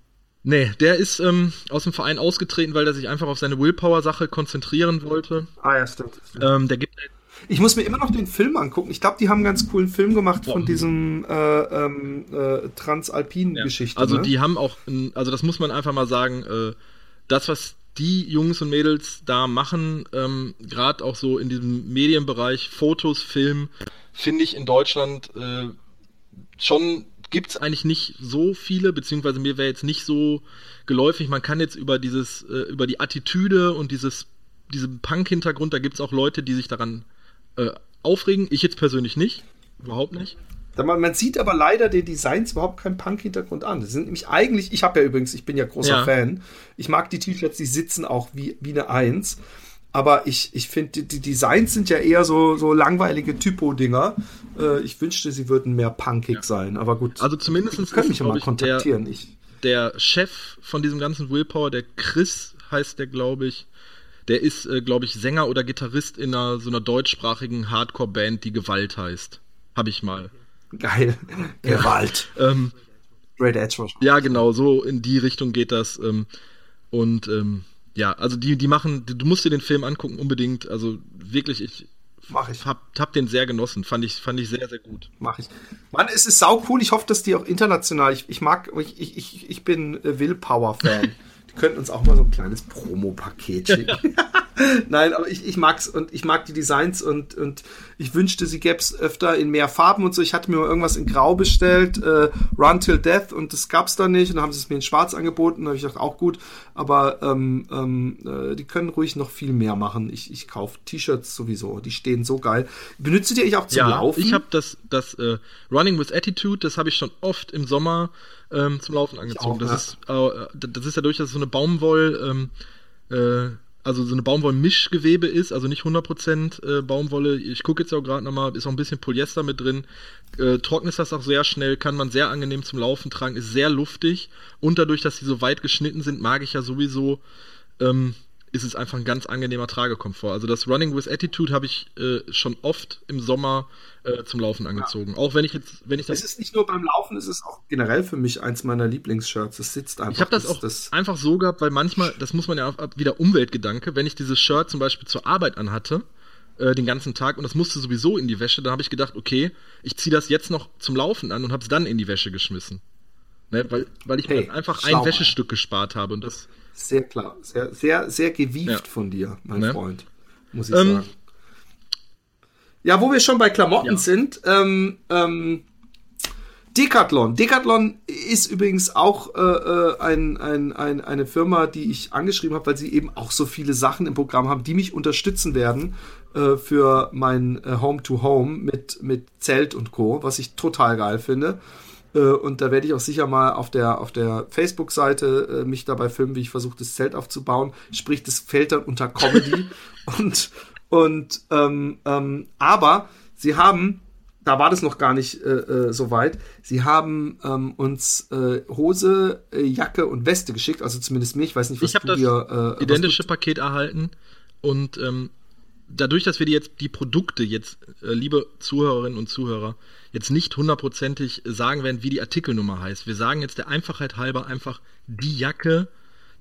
Nee, der ist ähm, aus dem Verein ausgetreten, weil er sich einfach auf seine Willpower-Sache konzentrieren wollte. Ah ja, stimmt. Ähm, der gibt ich muss mir immer noch den Film angucken. Ich glaube, die haben einen ganz coolen Film gemacht von diesem äh, ähm, äh, transalpinen ja. Also ne? die haben auch, also das muss man einfach mal sagen, äh, das, was die Jungs und Mädels da machen, ähm, gerade auch so in diesem Medienbereich, Fotos, Film, finde ich in Deutschland äh, schon gibt es eigentlich nicht so viele, beziehungsweise mir wäre jetzt nicht so geläufig. Man kann jetzt über dieses, äh, über die Attitüde und dieses, diesen Punk-Hintergrund, da gibt es auch Leute, die sich daran äh, aufregen. Ich jetzt persönlich nicht. Überhaupt nicht. Man, man sieht aber leider den Designs überhaupt keinen Punk-Hintergrund an. Das sind nämlich eigentlich, ich habe ja übrigens, ich bin ja großer ja. Fan. Ich mag die T-Shirts, die sitzen auch wie, wie eine Eins. Aber ich, ich finde, die Designs sind ja eher so, so langweilige Typo-Dinger. Äh, ich wünschte, sie würden mehr punkig ja. sein. Aber gut. Also zumindest können mich ja mal kontaktieren. Der, der Chef von diesem ganzen Willpower, der Chris heißt der, glaube ich, Der ist, äh, glaube ich, Sänger oder Gitarrist in einer so einer deutschsprachigen Hardcore-Band, die Gewalt heißt. Habe ich mal. Geil. Gewalt. Ähm, Great Edge ja, genau, so in die Richtung geht das. Ähm, und ähm, ja, also die, die machen, du musst dir den Film angucken, unbedingt. Also wirklich, ich, Mach ich. Hab, hab den sehr genossen. Fand ich, fand ich sehr, sehr gut. Mach ich. Mann, es ist sau cool. Ich hoffe, dass die auch international. Ich, ich mag, ich, ich, ich bin Willpower-Fan. die könnten uns auch mal so ein kleines Promo-Paket schicken. Nein, aber ich, ich mag's und ich mag die Designs und, und ich wünschte, sie gäbe es öfter in mehr Farben und so. Ich hatte mir mal irgendwas in Grau bestellt, äh, Run Till Death und das gab's da nicht und dann haben sie es mir in Schwarz angeboten. Da habe ich gedacht, auch gut, aber ähm, ähm, äh, die können ruhig noch viel mehr machen. Ich, ich kaufe T-Shirts sowieso, die stehen so geil. Benutzt ihr die eigentlich auch zum ja, Laufen? Ich habe das, das äh, Running with Attitude, das habe ich schon oft im Sommer ähm, zum Laufen angezogen. Auch, das, ja. ist, äh, das ist ja durchaus so eine Baumwoll. Ähm, äh, also so eine Baumwollmischgewebe ist, also nicht 100% äh, Baumwolle. Ich gucke jetzt auch gerade nochmal, ist auch ein bisschen Polyester mit drin. Äh, trocknet das auch sehr schnell, kann man sehr angenehm zum Laufen tragen, ist sehr luftig und dadurch, dass sie so weit geschnitten sind, mag ich ja sowieso ähm, ist es einfach ein ganz angenehmer Tragekomfort. Also das Running with Attitude habe ich äh, schon oft im Sommer äh, zum Laufen angezogen. Ja. Auch wenn ich jetzt, wenn ich das. Es ist nicht nur beim Laufen, es ist auch generell für mich eins meiner Lieblingsshirts. Es sitzt einfach. Ich habe das, das, auch das einfach so gehabt, weil manchmal, das muss man ja auch wieder Umweltgedanke, wenn ich dieses Shirt zum Beispiel zur Arbeit anhatte, äh, den ganzen Tag und das musste sowieso in die Wäsche, dann habe ich gedacht, okay, ich ziehe das jetzt noch zum Laufen an und habe es dann in die Wäsche geschmissen. Ne, weil, weil ich hey, mir einfach ein Wäschestück gespart habe und das sehr klar. Sehr, sehr, sehr gewieft ja. von dir, mein ne? Freund. Muss ich ähm, sagen. Ja, wo wir schon bei Klamotten ja. sind, ähm, ähm, Decathlon. Decathlon ist übrigens auch äh, äh, ein, ein, ein, eine Firma, die ich angeschrieben habe, weil sie eben auch so viele Sachen im Programm haben, die mich unterstützen werden äh, für mein äh, Home-to-Home mit, mit Zelt und Co., was ich total geil finde. Äh, und da werde ich auch sicher mal auf der, auf der Facebook-Seite äh, mich dabei filmen, wie ich versuche, das Zelt aufzubauen. Sprich, das fällt dann unter Comedy. und, und, ähm, ähm, aber sie haben, da war das noch gar nicht äh, äh, so weit, sie haben ähm, uns äh, Hose, äh, Jacke und Weste geschickt, also zumindest mich, ich weiß nicht, was ich du dir... Äh, identische Paket erhalten und ähm, dadurch, dass wir die jetzt die Produkte jetzt, äh, liebe Zuhörerinnen und Zuhörer, jetzt nicht hundertprozentig sagen werden, wie die Artikelnummer heißt. Wir sagen jetzt der Einfachheit halber einfach die Jacke,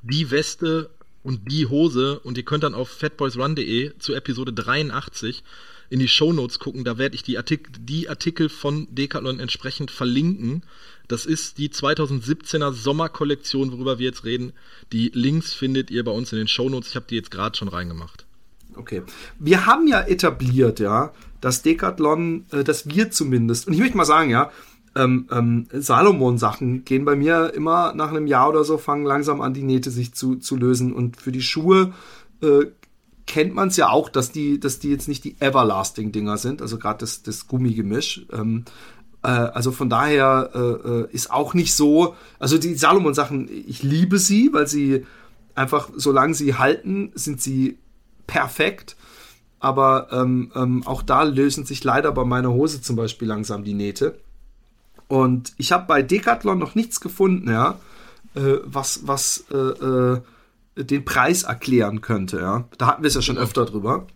die Weste und die Hose und ihr könnt dann auf fatboysrun.de zu Episode 83 in die Shownotes gucken, da werde ich die Artikel, die Artikel von Decathlon entsprechend verlinken. Das ist die 2017er Sommerkollektion, worüber wir jetzt reden. Die Links findet ihr bei uns in den Shownotes. Ich habe die jetzt gerade schon reingemacht. Okay. Wir haben ja etabliert, ja, dass Decathlon, äh, dass wir zumindest, und ich möchte mal sagen, ja, ähm, ähm, Salomon-Sachen gehen bei mir immer nach einem Jahr oder so, fangen langsam an, die Nähte sich zu, zu lösen. Und für die Schuhe äh, kennt man es ja auch, dass die, dass die jetzt nicht die Everlasting-Dinger sind, also gerade das, das Gummigemisch. Ähm, äh, also von daher äh, äh, ist auch nicht so, also die Salomon-Sachen, ich liebe sie, weil sie einfach, solange sie halten, sind sie perfekt. Aber ähm, ähm, auch da lösen sich leider bei meiner Hose zum Beispiel langsam die Nähte. Und ich habe bei Decathlon noch nichts gefunden, ja, äh, was, was äh, äh, den Preis erklären könnte, ja. Da hatten wir es ja schon öfter drüber.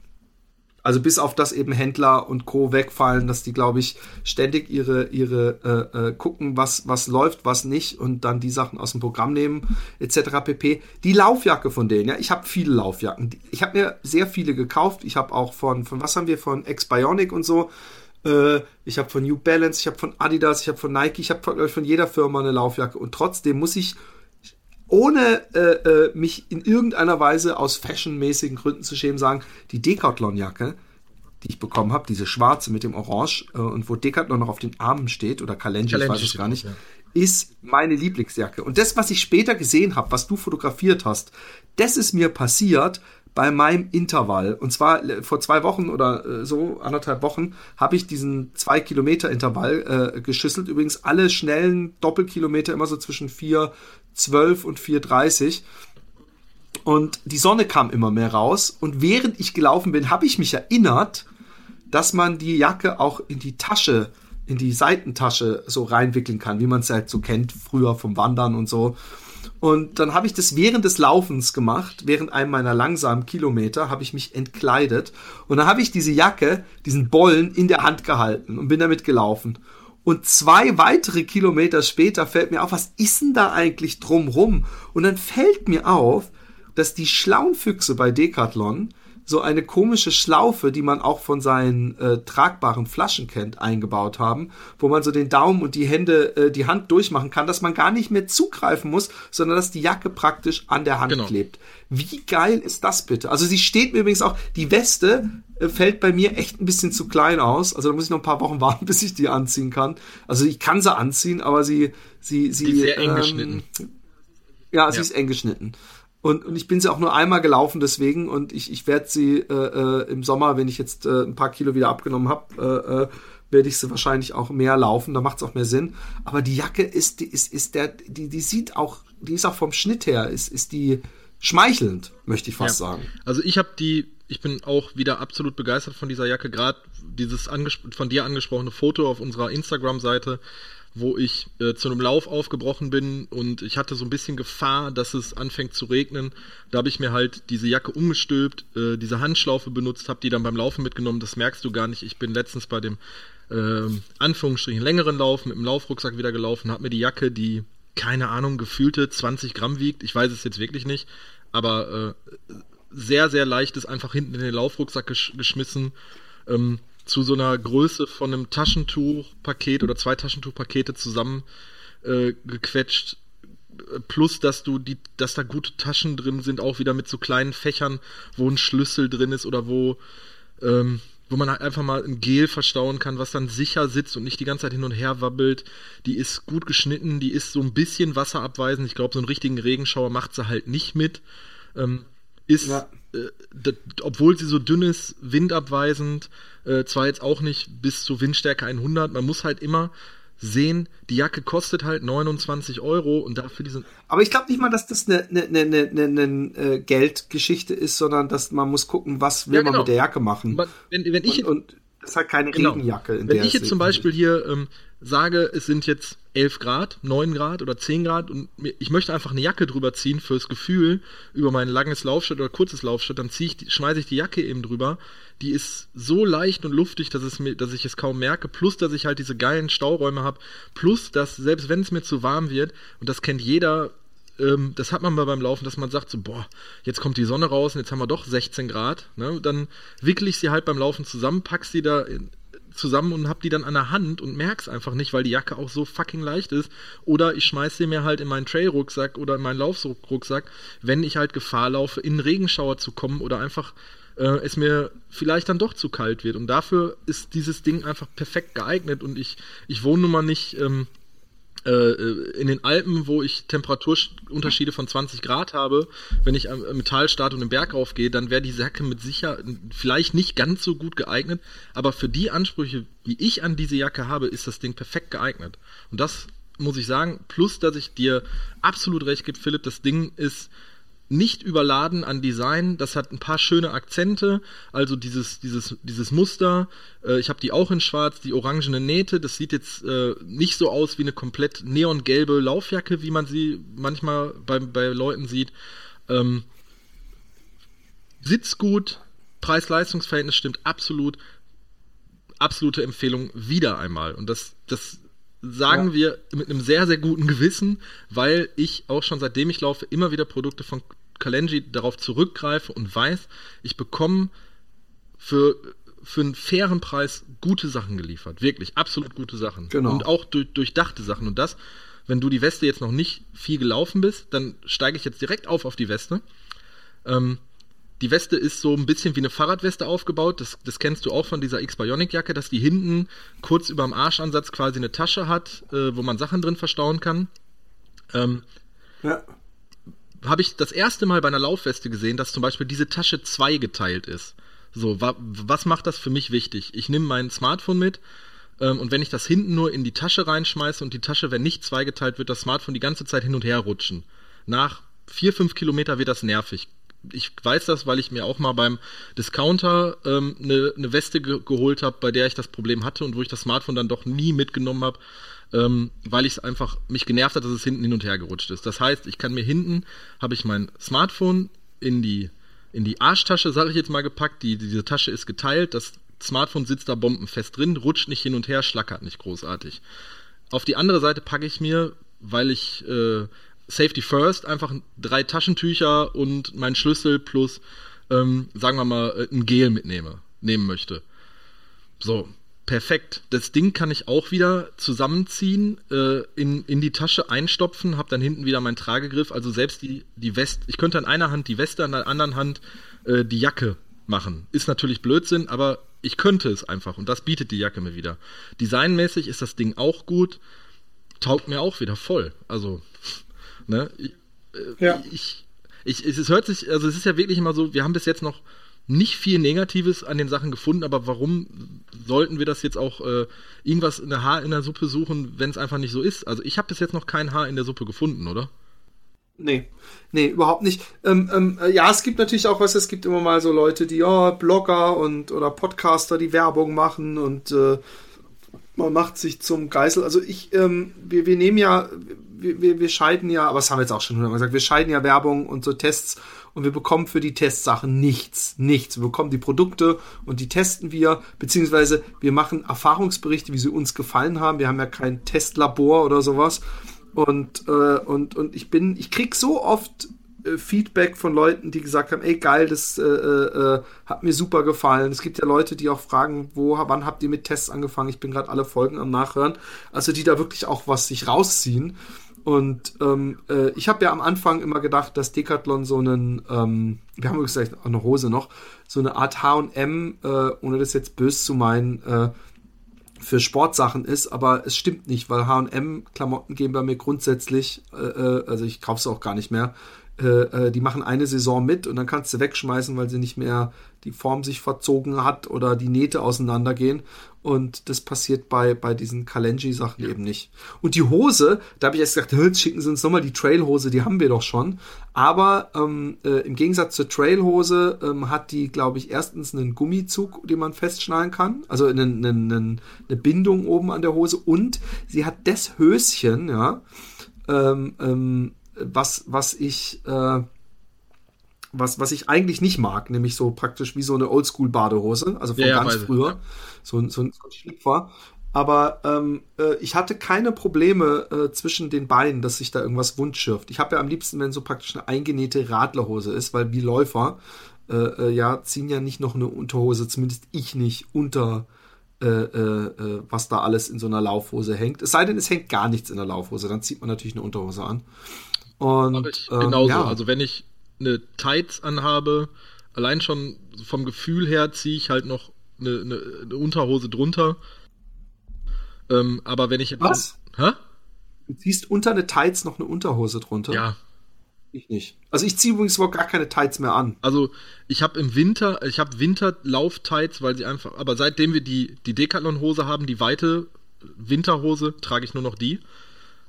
Also bis auf das eben Händler und Co. wegfallen, dass die, glaube ich, ständig ihre, ihre äh, äh, gucken, was, was läuft, was nicht und dann die Sachen aus dem Programm nehmen, etc. pp. Die Laufjacke von denen, ja, ich habe viele Laufjacken. Ich habe mir sehr viele gekauft. Ich habe auch von, von was haben wir, von X-Bionic und so. Äh, ich habe von New Balance, ich habe von Adidas, ich habe von Nike, ich habe von, von jeder Firma eine Laufjacke. Und trotzdem muss ich ohne äh, äh, mich in irgendeiner Weise aus fashionmäßigen Gründen zu schämen, sagen, die Decathlon-Jacke, die ich bekommen habe, diese schwarze mit dem Orange äh, und wo Decathlon noch auf den Armen steht, oder Kalenji, ich weiß es gar nicht, ja. ist meine Lieblingsjacke. Und das, was ich später gesehen habe, was du fotografiert hast, das ist mir passiert bei meinem Intervall. Und zwar äh, vor zwei Wochen oder äh, so, anderthalb Wochen, habe ich diesen zwei Kilometer Intervall äh, geschüsselt. Übrigens alle schnellen Doppelkilometer immer so zwischen 4,12 und 4,30. Und die Sonne kam immer mehr raus. Und während ich gelaufen bin, habe ich mich erinnert, dass man die Jacke auch in die Tasche in die Seitentasche so reinwickeln kann, wie man es halt so kennt, früher vom Wandern und so. Und dann habe ich das während des Laufens gemacht, während einem meiner langsamen Kilometer, habe ich mich entkleidet. Und dann habe ich diese Jacke, diesen Bollen in der Hand gehalten und bin damit gelaufen. Und zwei weitere Kilometer später fällt mir auf, was ist denn da eigentlich drumrum? Und dann fällt mir auf, dass die schlauen Füchse bei Decathlon so eine komische Schlaufe, die man auch von seinen äh, tragbaren Flaschen kennt, eingebaut haben, wo man so den Daumen und die Hände, äh, die Hand durchmachen kann, dass man gar nicht mehr zugreifen muss, sondern dass die Jacke praktisch an der Hand genau. klebt. Wie geil ist das bitte? Also sie steht mir übrigens auch, die Weste äh, fällt bei mir echt ein bisschen zu klein aus. Also da muss ich noch ein paar Wochen warten, bis ich die anziehen kann. Also ich kann sie anziehen, aber sie, sie, sie. Die ist sehr eng ähm, geschnitten. Ja, sie ja. ist eng geschnitten. Und, und ich bin sie auch nur einmal gelaufen deswegen und ich, ich werde sie äh, äh, im Sommer, wenn ich jetzt äh, ein paar Kilo wieder abgenommen habe, äh, äh, werde ich sie wahrscheinlich auch mehr laufen, da macht es auch mehr Sinn. Aber die Jacke ist, die ist, ist der, die, die sieht auch, die ist auch vom Schnitt her, ist, ist die schmeichelnd, möchte ich fast ja. sagen. Also ich habe die, ich bin auch wieder absolut begeistert von dieser Jacke, gerade dieses von dir angesprochene Foto auf unserer Instagram-Seite wo ich äh, zu einem Lauf aufgebrochen bin und ich hatte so ein bisschen Gefahr, dass es anfängt zu regnen. Da habe ich mir halt diese Jacke umgestülpt, äh, diese Handschlaufe benutzt, habe die dann beim Laufen mitgenommen. Das merkst du gar nicht. Ich bin letztens bei dem äh, Anführungsstrichen längeren Lauf mit dem Laufrucksack wieder gelaufen, habe mir die Jacke, die keine Ahnung gefühlte 20 Gramm wiegt, ich weiß es jetzt wirklich nicht, aber äh, sehr sehr leicht ist einfach hinten in den Laufrucksack gesch geschmissen. Ähm, zu so einer Größe von einem Taschentuchpaket oder zwei Taschentuchpakete zusammen äh, gequetscht. Plus, dass du die, dass da gute Taschen drin sind, auch wieder mit so kleinen Fächern, wo ein Schlüssel drin ist oder wo, ähm, wo man halt einfach mal ein Gel verstauen kann, was dann sicher sitzt und nicht die ganze Zeit hin und her wabbelt. Die ist gut geschnitten, die ist so ein bisschen wasserabweisend. Ich glaube, so einen richtigen Regenschauer macht sie halt nicht mit. Ähm, ist, ja. äh, obwohl sie so dünn ist, windabweisend, äh, zwar jetzt auch nicht bis zur Windstärke 100, man muss halt immer sehen, die Jacke kostet halt 29 Euro und dafür diese. Aber ich glaube nicht mal, dass das eine, eine, eine, eine, eine äh, Geldgeschichte ist, sondern dass man muss gucken, was will ja, genau. man mit der Jacke machen. Wenn, wenn ich und, und das ist halt keine genau. Regenjacke. In wenn der ich jetzt zum Beispiel hier ähm, sage, es sind jetzt 11 Grad, 9 Grad oder 10 Grad und ich möchte einfach eine Jacke drüber ziehen fürs Gefühl über mein langes Laufshirt oder kurzes Laufshirt, dann ziehe ich, schmeiße ich die Jacke eben drüber. Die ist so leicht und luftig, dass, es mir, dass ich es kaum merke. Plus, dass ich halt diese geilen Stauräume habe. Plus, dass selbst wenn es mir zu warm wird, und das kennt jeder, ähm, das hat man mal beim Laufen, dass man sagt so, boah, jetzt kommt die Sonne raus und jetzt haben wir doch 16 Grad. Ne? Dann wickel ich sie halt beim Laufen zusammen, pack sie da in, zusammen und hab die dann an der Hand und merk's einfach nicht, weil die Jacke auch so fucking leicht ist. Oder ich schmeiß sie mir halt in meinen Trailrucksack oder in meinen Laufrucksack, wenn ich halt Gefahr laufe, in Regenschauer zu kommen oder einfach äh, es mir vielleicht dann doch zu kalt wird. Und dafür ist dieses Ding einfach perfekt geeignet und ich, ich wohne nun mal nicht ähm, äh, in den Alpen, wo ich Temperaturunterschiede von 20 Grad habe, wenn ich am Metallstart und im Berg raufgehe, dann wäre die Jacke mit sicher vielleicht nicht ganz so gut geeignet, aber für die Ansprüche, die ich an diese Jacke habe, ist das Ding perfekt geeignet. Und das muss ich sagen, plus dass ich dir absolut recht gebe, Philipp, das Ding ist nicht überladen an Design. Das hat ein paar schöne Akzente, also dieses, dieses, dieses Muster. Äh, ich habe die auch in schwarz, die orangene Nähte. Das sieht jetzt äh, nicht so aus wie eine komplett neongelbe Laufjacke, wie man sie manchmal bei, bei Leuten sieht. Ähm, sitzt gut, Preis-Leistungs-Verhältnis stimmt absolut. Absolute Empfehlung wieder einmal. Und das, das sagen ja. wir mit einem sehr, sehr guten Gewissen, weil ich auch schon seitdem ich laufe immer wieder Produkte von Kalenji darauf zurückgreife und weiß, ich bekomme für, für einen fairen Preis gute Sachen geliefert. Wirklich, absolut gute Sachen. Genau. Und auch durch, durchdachte Sachen. Und das, wenn du die Weste jetzt noch nicht viel gelaufen bist, dann steige ich jetzt direkt auf auf die Weste. Ähm, die Weste ist so ein bisschen wie eine Fahrradweste aufgebaut. Das, das kennst du auch von dieser X-Bionic-Jacke, dass die hinten kurz über dem Arschansatz quasi eine Tasche hat, äh, wo man Sachen drin verstauen kann. Ähm, ja habe ich das erste Mal bei einer Laufweste gesehen, dass zum Beispiel diese Tasche zweigeteilt ist. So, wa was macht das für mich wichtig? Ich nehme mein Smartphone mit ähm, und wenn ich das hinten nur in die Tasche reinschmeiße und die Tasche, wenn nicht zweigeteilt, wird das Smartphone die ganze Zeit hin und her rutschen. Nach vier, fünf Kilometer wird das nervig. ich weiß das, weil ich mir auch mal beim Discounter eine ähm, ne, ne Weste ge geholt habe, bei der ich das Problem hatte und wo ich das Smartphone dann doch nie mitgenommen habe, ähm, weil ich es einfach mich genervt hat, dass es hinten hin und her gerutscht ist. Das heißt, ich kann mir hinten habe ich mein Smartphone in die in die Arschtasche, sage ich jetzt mal, gepackt. Die, diese Tasche ist geteilt. Das Smartphone sitzt da bombenfest drin, rutscht nicht hin und her, schlackert nicht großartig. Auf die andere Seite packe ich mir, weil ich äh, Safety First einfach drei Taschentücher und meinen Schlüssel plus, ähm, sagen wir mal, äh, ein Gel mitnehme, nehmen möchte. So, perfekt. Das Ding kann ich auch wieder zusammenziehen, äh, in, in die Tasche einstopfen, habe dann hinten wieder meinen Tragegriff. Also selbst die, die Weste, ich könnte an einer Hand die Weste, an der anderen Hand äh, die Jacke machen. Ist natürlich Blödsinn, aber ich könnte es einfach und das bietet die Jacke mir wieder. Designmäßig ist das Ding auch gut, taugt mir auch wieder voll. Also Ne? Ich, äh, ja. ich, ich, es hört sich, also es ist ja wirklich immer so, wir haben bis jetzt noch nicht viel Negatives an den Sachen gefunden, aber warum sollten wir das jetzt auch äh, irgendwas in der Haar in der Suppe suchen, wenn es einfach nicht so ist? Also ich habe bis jetzt noch kein Haar in der Suppe gefunden, oder? Nee, nee, überhaupt nicht. Ähm, ähm, äh, ja, es gibt natürlich auch was, es gibt immer mal so Leute, die, oh, Blogger und oder Podcaster, die Werbung machen und äh, man macht sich zum Geißel. Also ich, ähm, wir, wir nehmen ja, wir, wir, wir scheiden ja, aber das haben wir jetzt auch schon hundertmal gesagt, wir scheiden ja Werbung und so Tests und wir bekommen für die Testsachen nichts, nichts. Wir bekommen die Produkte und die testen wir, beziehungsweise wir machen Erfahrungsberichte, wie sie uns gefallen haben. Wir haben ja kein Testlabor oder sowas. Und, äh, und, und ich bin, ich krieg so oft äh, Feedback von Leuten, die gesagt haben, ey geil, das äh, äh, hat mir super gefallen. Es gibt ja Leute, die auch fragen, wo, wann habt ihr mit Tests angefangen? Ich bin gerade alle Folgen am Nachhören. Also die da wirklich auch was sich rausziehen. Und ähm, äh, ich habe ja am Anfang immer gedacht, dass Decathlon so einen, ähm, wir haben gesagt, auch eine Hose noch, so eine Art H&M, äh, ohne das jetzt böse zu meinen, äh, für Sportsachen ist, aber es stimmt nicht, weil H&M Klamotten gehen bei mir grundsätzlich, äh, äh also ich kaufe sie auch gar nicht mehr, äh, äh, die machen eine Saison mit und dann kannst du wegschmeißen, weil sie nicht mehr die Form sich verzogen hat oder die Nähte auseinandergehen. Und das passiert bei, bei diesen Kalenji-Sachen ja. eben nicht. Und die Hose, da habe ich erst gesagt, jetzt schicken sie uns nochmal die Trailhose, die haben wir doch schon. Aber ähm, äh, im Gegensatz zur Trailhose ähm, hat die, glaube ich, erstens einen Gummizug, den man festschnallen kann. Also eine, eine, eine Bindung oben an der Hose. Und sie hat das Höschen, ja, ähm, ähm, was, was ich, äh, was, was ich eigentlich nicht mag, nämlich so praktisch wie so eine Oldschool-Badehose, also von ja, ganz früher, ja. so, so, so ein Schlüpfer. Aber ähm, äh, ich hatte keine Probleme äh, zwischen den Beinen, dass sich da irgendwas wund schürft. Ich habe ja am liebsten, wenn so praktisch eine eingenähte Radlerhose ist, weil wie Läufer äh, äh, ja ziehen ja nicht noch eine Unterhose, zumindest ich nicht, unter äh, äh, äh, was da alles in so einer Laufhose hängt. Es sei denn, es hängt gar nichts in der Laufhose, dann zieht man natürlich eine Unterhose an. Und, ich ähm, genauso. Ja. Also wenn ich eine Tights anhabe, allein schon vom Gefühl her ziehe ich halt noch eine, eine, eine Unterhose drunter. Ähm, aber wenn ich jetzt. Was? Hä? Du ziehst unter eine Tights noch eine Unterhose drunter? Ja. Ich nicht. Also ich ziehe übrigens überhaupt gar keine Tights mehr an. Also ich habe im Winter, ich habe Winterlauf-Tights, weil sie einfach, aber seitdem wir die, die Decathlon-Hose haben, die weite Winterhose, trage ich nur noch die.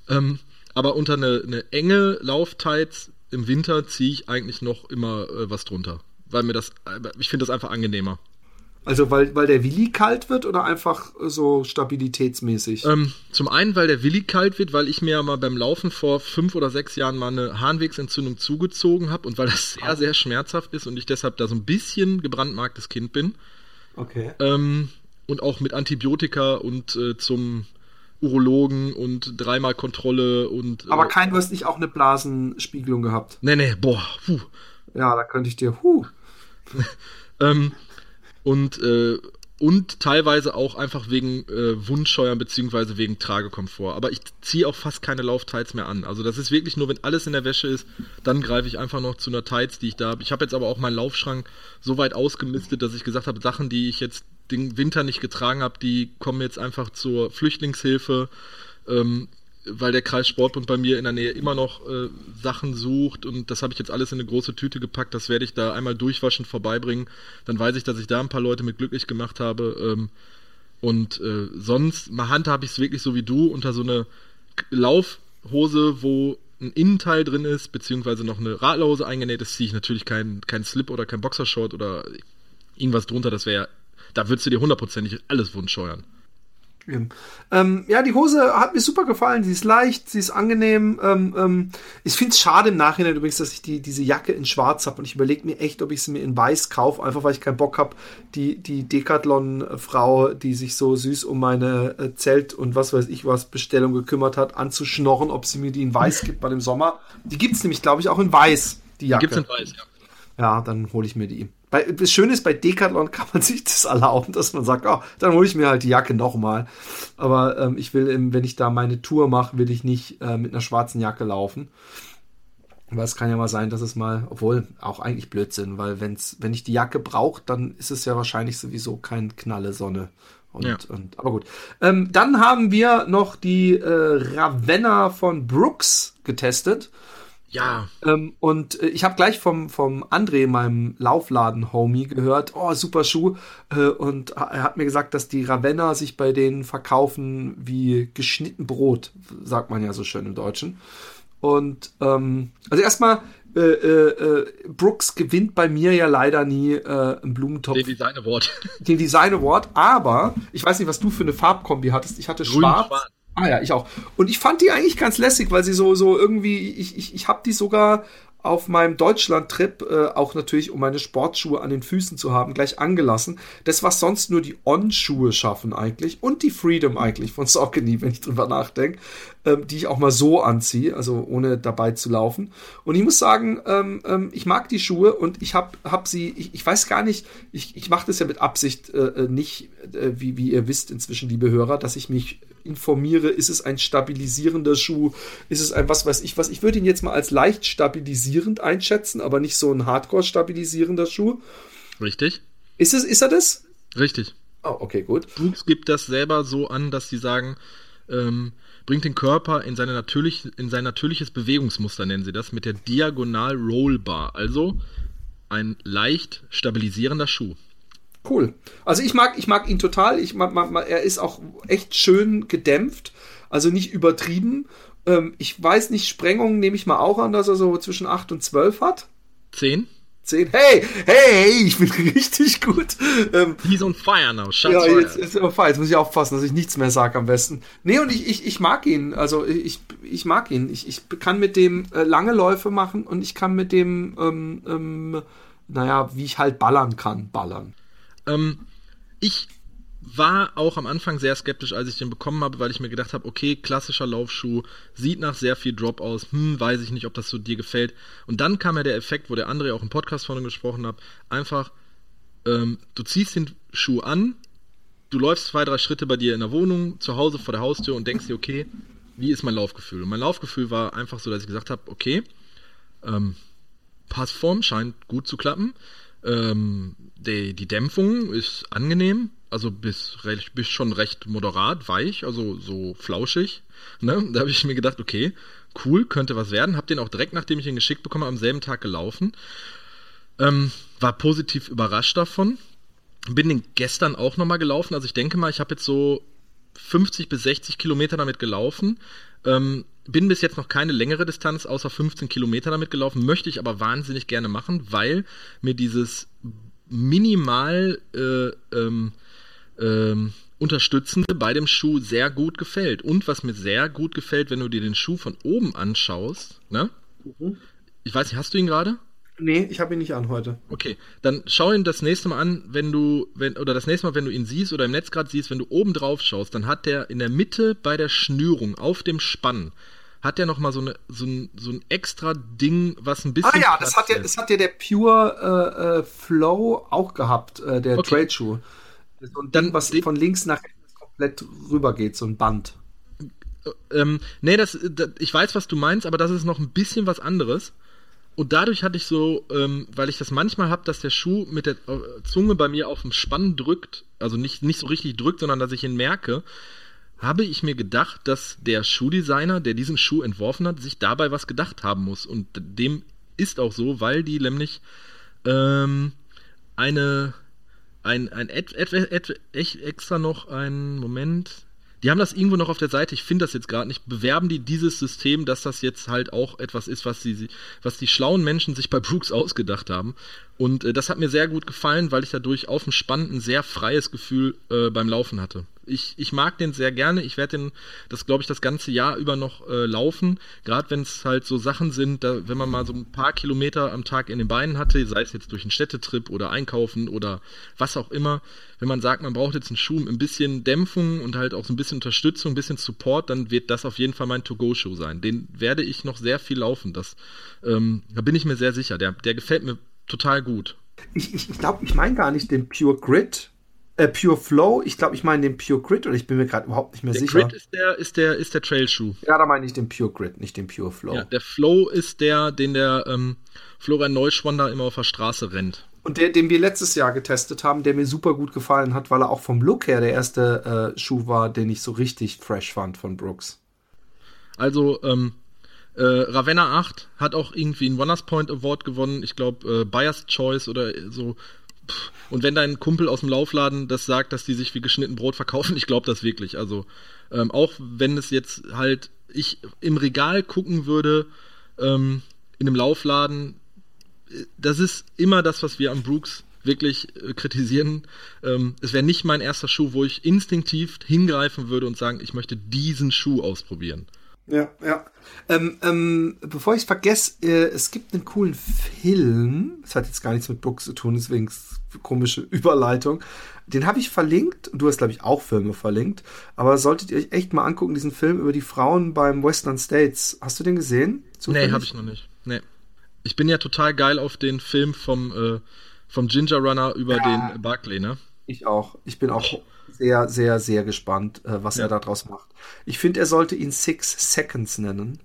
Ähm, aber unter eine, eine enge Lauftights im Winter ziehe ich eigentlich noch immer äh, was drunter. Weil mir das, äh, ich finde das einfach angenehmer. Also weil, weil der Willi kalt wird oder einfach so stabilitätsmäßig? Ähm, zum einen, weil der Willi kalt wird, weil ich mir ja mal beim Laufen vor fünf oder sechs Jahren mal eine Harnwegsentzündung zugezogen habe und weil das sehr, sehr schmerzhaft ist und ich deshalb da so ein bisschen gebrandmarktes Kind bin. Okay. Ähm, und auch mit Antibiotika und äh, zum Urologen und dreimal Kontrolle und. Aber äh, kein, du hast nicht auch eine Blasenspiegelung gehabt. Nee, nee, boah, puh. Ja, da könnte ich dir, huh. ähm, und, äh, und teilweise auch einfach wegen äh, Wundscheuern beziehungsweise wegen Tragekomfort. Aber ich ziehe auch fast keine Lauftights mehr an. Also das ist wirklich nur, wenn alles in der Wäsche ist, dann greife ich einfach noch zu einer Tights, die ich da habe. Ich habe jetzt aber auch meinen Laufschrank so weit ausgemistet, dass ich gesagt habe, Sachen, die ich jetzt den Winter nicht getragen habe, die kommen jetzt einfach zur Flüchtlingshilfe, ähm, weil der Kreis Sportbund bei mir in der Nähe immer noch äh, Sachen sucht und das habe ich jetzt alles in eine große Tüte gepackt. Das werde ich da einmal durchwaschen vorbeibringen. Dann weiß ich, dass ich da ein paar Leute mit glücklich gemacht habe. Ähm, und äh, sonst, mal handhabe ich es wirklich so wie du unter so eine Laufhose, wo ein Innenteil drin ist, beziehungsweise noch eine Radlose eingenäht ist, ziehe ich natürlich keinen kein Slip oder kein Boxershort oder irgendwas drunter. Das wäre, da würdest du dir hundertprozentig alles wundscheuern. Ähm, ja, die Hose hat mir super gefallen. Sie ist leicht, sie ist angenehm. Ähm, ähm, ich finde es schade im Nachhinein übrigens, dass ich die, diese Jacke in Schwarz habe und ich überlege mir echt, ob ich sie mir in Weiß kaufe, einfach weil ich keinen Bock habe, die, die Decathlon-Frau, die sich so süß um meine äh, Zelt- und was weiß ich was Bestellung gekümmert hat, anzuschnorren, ob sie mir die in Weiß gibt bei dem Sommer. Die gibt es nämlich, glaube ich, auch in Weiß, die Jacke. Die gibt's in Weiß, ja. Ja, dann hole ich mir die. Bei, das Schöne ist, bei Decathlon kann man sich das erlauben, dass man sagt, oh, dann hole ich mir halt die Jacke nochmal. Aber ähm, ich will, wenn ich da meine Tour mache, will ich nicht äh, mit einer schwarzen Jacke laufen. Weil es kann ja mal sein, dass es mal, obwohl auch eigentlich Blödsinn, weil wenn's, wenn ich die Jacke brauche, dann ist es ja wahrscheinlich sowieso kein Knalle Sonne. Und, ja. und, aber gut. Ähm, dann haben wir noch die äh, Ravenna von Brooks getestet. Ja. Ähm, und äh, ich habe gleich vom, vom André, meinem Laufladen-Homie, gehört, oh, super Schuh. Äh, und er hat mir gesagt, dass die Ravenna sich bei denen verkaufen wie geschnitten Brot, sagt man ja so schön im Deutschen. Und ähm, also erstmal, äh, äh, äh Brooks gewinnt bei mir ja leider nie äh, einen Blumentopf. Den Design Award. Den Design Award, aber ich weiß nicht, was du für eine Farbkombi hattest. Ich hatte Grün, schwarz. schwarz Ah ja, ich auch. Und ich fand die eigentlich ganz lässig, weil sie so, so irgendwie, ich, ich, ich habe die sogar auf meinem Deutschland-Trip, äh, auch natürlich um meine Sportschuhe an den Füßen zu haben, gleich angelassen. Das, was sonst nur die On-Schuhe schaffen eigentlich und die Freedom eigentlich von Saucony, wenn ich drüber nachdenke, ähm, die ich auch mal so anziehe, also ohne dabei zu laufen. Und ich muss sagen, ähm, ähm, ich mag die Schuhe und ich habe hab sie, ich, ich weiß gar nicht, ich, ich mache das ja mit Absicht äh, äh, nicht, äh, wie, wie ihr wisst inzwischen, liebe Hörer, dass ich mich informiere, ist es ein stabilisierender Schuh, ist es ein was weiß ich was. Ich würde ihn jetzt mal als leicht stabilisierend einschätzen, aber nicht so ein hardcore stabilisierender Schuh. Richtig. Ist es, ist er das? Richtig. Oh, okay, gut. Brooks gibt das selber so an, dass sie sagen, ähm, bringt den Körper in, seine natürlich, in sein natürliches Bewegungsmuster, nennen sie das, mit der Diagonal Rollbar. Also ein leicht stabilisierender Schuh. Cool. Also ich mag, ich mag ihn total. Ich mag, mag, er ist auch echt schön gedämpft, also nicht übertrieben. Ähm, ich weiß nicht, Sprengungen nehme ich mal auch an, dass er so zwischen 8 und 12 hat. 10? 10. Hey, hey, ich bin richtig gut. Ähm, He's on fire now. Shots ja, jetzt, jetzt, jetzt muss ich aufpassen, dass ich nichts mehr sage am besten. Nee, und ich, ich, ich mag ihn. Also ich, ich mag ihn. Ich, ich kann mit dem äh, lange Läufe machen und ich kann mit dem, ähm, ähm, naja, wie ich halt ballern kann, ballern. Ähm, ich war auch am Anfang sehr skeptisch, als ich den bekommen habe, weil ich mir gedacht habe, okay, klassischer Laufschuh, sieht nach sehr viel Drop aus, hm, weiß ich nicht, ob das so dir gefällt. Und dann kam ja der Effekt, wo der André auch im Podcast von gesprochen hat, einfach, ähm, du ziehst den Schuh an, du läufst zwei, drei Schritte bei dir in der Wohnung, zu Hause vor der Haustür und denkst dir, okay, wie ist mein Laufgefühl? Und mein Laufgefühl war einfach so, dass ich gesagt habe, okay, ähm, Passform scheint gut zu klappen. Ähm, die, die Dämpfung ist angenehm, also bis, bis schon recht moderat, weich, also so flauschig. Ne? Da habe ich mir gedacht, okay, cool, könnte was werden. Hab den auch direkt, nachdem ich ihn geschickt bekomme, am selben Tag gelaufen. Ähm, war positiv überrascht davon. Bin den gestern auch nochmal gelaufen. Also ich denke mal, ich habe jetzt so 50 bis 60 Kilometer damit gelaufen. Ähm, bin bis jetzt noch keine längere Distanz außer 15 Kilometer damit gelaufen, möchte ich aber wahnsinnig gerne machen, weil mir dieses minimal äh, ähm, ähm, unterstützende bei dem Schuh sehr gut gefällt. Und was mir sehr gut gefällt, wenn du dir den Schuh von oben anschaust, ne? Mhm. Ich weiß nicht, hast du ihn gerade? Nee, ich habe ihn nicht an heute. Okay, dann schau ihn das nächste Mal an, wenn du, wenn, oder das nächste Mal, wenn du ihn siehst oder im Netz gerade siehst, wenn du oben drauf schaust, dann hat der in der Mitte bei der Schnürung auf dem Spann hat der noch mal so, eine, so, ein, so ein extra Ding, was ein bisschen. Ah ja, das hat, ja das hat ja der Pure äh, äh, Flow auch gehabt, äh, der okay. Trade Shoe. So ein Ding, was von links nach rechts komplett rüber geht, so ein Band. Ähm, nee, das, das, ich weiß, was du meinst, aber das ist noch ein bisschen was anderes. Und dadurch hatte ich so, ähm, weil ich das manchmal habe, dass der Schuh mit der äh, Zunge bei mir auf dem Spann drückt, also nicht, nicht so richtig drückt, sondern dass ich ihn merke, habe ich mir gedacht, dass der Schuhdesigner, der diesen Schuh entworfen hat, sich dabei was gedacht haben muss. Und dem ist auch so, weil die nämlich ähm, eine, ein, ein et, et, et, extra noch ein Moment, die haben das irgendwo noch auf der Seite, ich finde das jetzt gerade nicht, bewerben die dieses System, dass das jetzt halt auch etwas ist, was, sie, was die schlauen Menschen sich bei Brooks ausgedacht haben. Und äh, das hat mir sehr gut gefallen, weil ich dadurch auf dem Spann ein sehr freies Gefühl äh, beim Laufen hatte. Ich, ich mag den sehr gerne. Ich werde den, das glaube ich, das ganze Jahr über noch äh, laufen. Gerade wenn es halt so Sachen sind, da, wenn man mal so ein paar Kilometer am Tag in den Beinen hatte, sei es jetzt durch einen Städtetrip oder einkaufen oder was auch immer. Wenn man sagt, man braucht jetzt einen Schuh, ein bisschen Dämpfung und halt auch so ein bisschen Unterstützung, ein bisschen Support, dann wird das auf jeden Fall mein To-Go-Schuh sein. Den werde ich noch sehr viel laufen. Das, ähm, da bin ich mir sehr sicher. Der, der gefällt mir total gut. Ich, ich, ich glaube, ich meine gar nicht den Pure Grid. Äh, Pure Flow, ich glaube, ich meine den Pure Grid oder ich bin mir gerade überhaupt nicht mehr der sicher. Grid ist der, ist der, ist der Trailschuh. Ja, da meine ich den Pure Grid, nicht den Pure Flow. Ja, der Flow ist der, den der ähm, Florian Neuschwander immer auf der Straße rennt. Und der, den wir letztes Jahr getestet haben, der mir super gut gefallen hat, weil er auch vom Look her der erste äh, Schuh war, den ich so richtig fresh fand von Brooks. Also, ähm, äh, Ravenna 8 hat auch irgendwie einen Runners Point Award gewonnen. Ich glaube, äh, Biased Choice oder so. Und wenn dein Kumpel aus dem Laufladen das sagt, dass die sich wie geschnitten Brot verkaufen, ich glaube das wirklich. Also, ähm, auch wenn es jetzt halt ich im Regal gucken würde, ähm, in einem Laufladen, äh, das ist immer das, was wir am Brooks wirklich äh, kritisieren. Ähm, es wäre nicht mein erster Schuh, wo ich instinktiv hingreifen würde und sagen, ich möchte diesen Schuh ausprobieren. Ja, ja. Ähm, ähm, bevor ich es vergesse, äh, es gibt einen coolen Film. Das hat jetzt gar nichts mit Books zu tun, deswegen komische Überleitung. Den habe ich verlinkt. Du hast, glaube ich, auch Filme verlinkt. Aber solltet ihr euch echt mal angucken, diesen Film über die Frauen beim Western States. Hast du den gesehen? Zufällig? Nee, habe ich noch nicht. Nee. Ich bin ja total geil auf den Film vom, äh, vom Ginger Runner über ja. den Barclay, ne? Ich auch. Ich bin auch sehr, sehr, sehr gespannt, äh, was ja. er daraus macht. Ich finde, er sollte ihn Six Seconds nennen.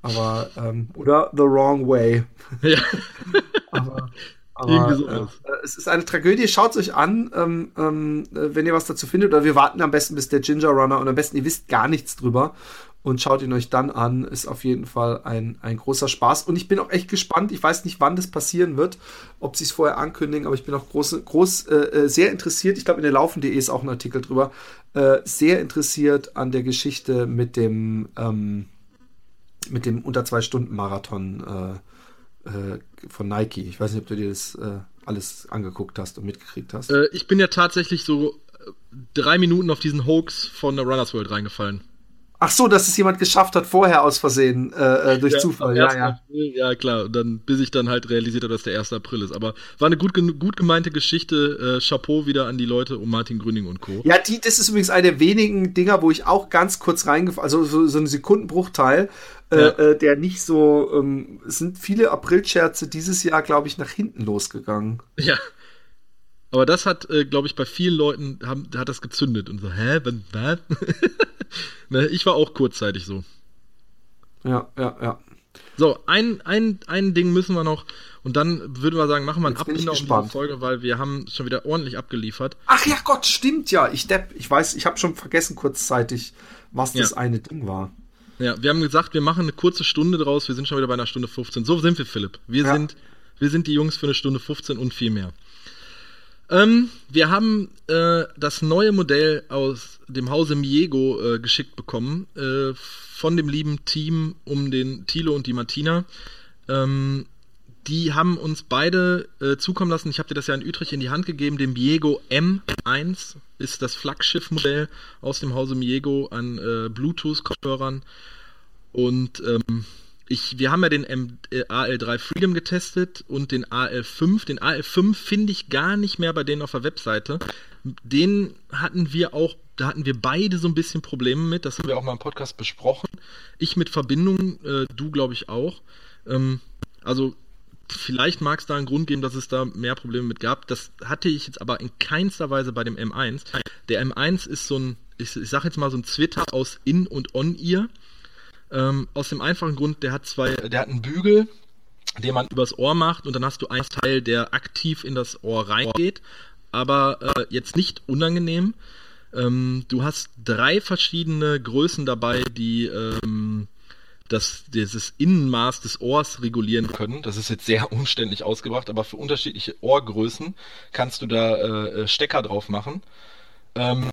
Aber, ähm, oder The Wrong Way. Ja. aber, aber äh, es ist eine Tragödie. Schaut es euch an, ähm, ähm, äh, wenn ihr was dazu findet. Oder wir warten am besten, bis der Ginger Runner und am besten, ihr wisst gar nichts drüber und schaut ihn euch dann an. Ist auf jeden Fall ein, ein großer Spaß. Und ich bin auch echt gespannt. Ich weiß nicht, wann das passieren wird, ob sie es vorher ankündigen, aber ich bin auch groß, groß äh, äh sehr interessiert. Ich glaube, in der Laufen.de ist auch ein Artikel drüber. Äh, sehr interessiert an der Geschichte mit dem, ähm, mit dem unter zwei Stunden Marathon äh, äh, von Nike. Ich weiß nicht, ob du dir das äh, alles angeguckt hast und mitgekriegt hast. ich bin ja tatsächlich so drei Minuten auf diesen Hoax von der Runners World reingefallen. Ach so, dass es jemand geschafft hat, vorher aus Versehen, äh, äh durch ja, Zufall. Ja, ja. April, ja, klar. Dann, bis ich dann halt realisiert habe, dass der 1. April ist. Aber war eine gut, gut gemeinte Geschichte. Äh, Chapeau wieder an die Leute um Martin Grüning und Co. Ja, die, das ist übrigens eine der wenigen Dinger, wo ich auch ganz kurz reingefallen, also so, so ein Sekundenbruchteil, äh, ja. äh, der nicht so, ähm, es sind viele Aprilscherze dieses Jahr, glaube ich, nach hinten losgegangen. Ja. Aber das hat, äh, glaube ich, bei vielen Leuten haben, hat das gezündet und so, hä, was? ne, ich war auch kurzzeitig so. Ja, ja, ja. So, ein, ein, ein Ding müssen wir noch und dann würden wir sagen, machen wir einen Abbinder auf diese Folge, weil wir haben schon wieder ordentlich abgeliefert. Ach ja, Gott, stimmt ja. Ich depp, ich weiß, ich habe schon vergessen kurzzeitig, was ja. das eine Ding war. Ja, wir haben gesagt, wir machen eine kurze Stunde draus. Wir sind schon wieder bei einer Stunde 15. So sind wir, Philipp. Wir ja. sind, wir sind die Jungs für eine Stunde 15 und viel mehr. Ähm, wir haben äh, das neue Modell aus dem Hause Miego äh, geschickt bekommen äh, von dem lieben Team um den Tilo und die Martina. Ähm, die haben uns beide äh, zukommen lassen. Ich habe dir das ja in Utrecht in die Hand gegeben. Den Miego M1 ist das Flaggschiff-Modell aus dem Hause Miego an äh, Bluetooth-Kopfhörern. Und ähm, ich, wir haben ja den M, äh, AL3 Freedom getestet und den AL5. Den AL5 finde ich gar nicht mehr bei denen auf der Webseite. Den hatten wir auch, da hatten wir beide so ein bisschen Probleme mit. Das haben wir auch mal im Podcast besprochen. Ich mit Verbindung, äh, du glaube ich auch. Ähm, also vielleicht mag es da einen Grund geben, dass es da mehr Probleme mit gab. Das hatte ich jetzt aber in keinster Weise bei dem M1. Der M1 ist so ein, ich, ich sag jetzt mal so ein Twitter aus In- und On-Ear. Ähm, aus dem einfachen Grund, der hat zwei, der hat einen Bügel, den man übers Ohr macht und dann hast du einen Teil, der aktiv in das Ohr reingeht, aber äh, jetzt nicht unangenehm. Ähm, du hast drei verschiedene Größen dabei, die ähm, das, dieses Innenmaß des Ohrs regulieren können. Das ist jetzt sehr umständlich ausgebracht, aber für unterschiedliche Ohrgrößen kannst du da äh, Stecker drauf machen. Ähm,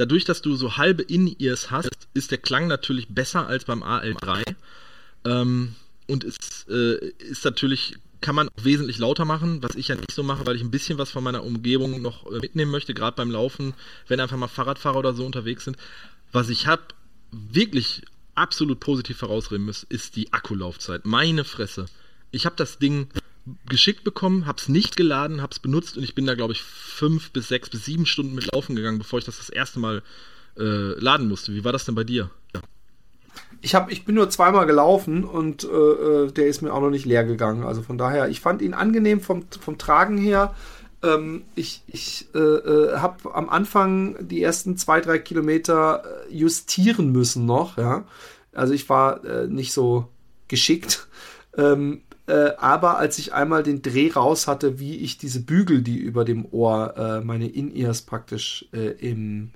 dadurch, dass du so halbe In-Ears hast, ist der Klang natürlich besser als beim AL3. Ähm, und es äh, ist natürlich, kann man auch wesentlich lauter machen, was ich ja nicht so mache, weil ich ein bisschen was von meiner Umgebung noch äh, mitnehmen möchte, gerade beim Laufen, wenn einfach mal Fahrradfahrer oder so unterwegs sind. Was ich habe, wirklich absolut positiv herausheben muss, ist die Akkulaufzeit. Meine Fresse. Ich habe das Ding geschickt bekommen, hab's nicht geladen, hab's benutzt und ich bin da, glaube ich, fünf bis sechs bis sieben Stunden mit laufen gegangen, bevor ich das das erste Mal äh, laden musste. Wie war das denn bei dir? Ja. Ich, hab, ich bin nur zweimal gelaufen und äh, äh, der ist mir auch noch nicht leer gegangen. Also von daher, ich fand ihn angenehm vom, vom Tragen her. Ähm, ich ich äh, äh, habe am Anfang die ersten zwei, drei Kilometer äh, justieren müssen noch. Ja? Also ich war nicht so geschickt. Ähm, äh, aber als ich einmal den Dreh raus hatte, wie ich diese Bügel, die über dem Ohr, äh, meine In-Ears praktisch äh, in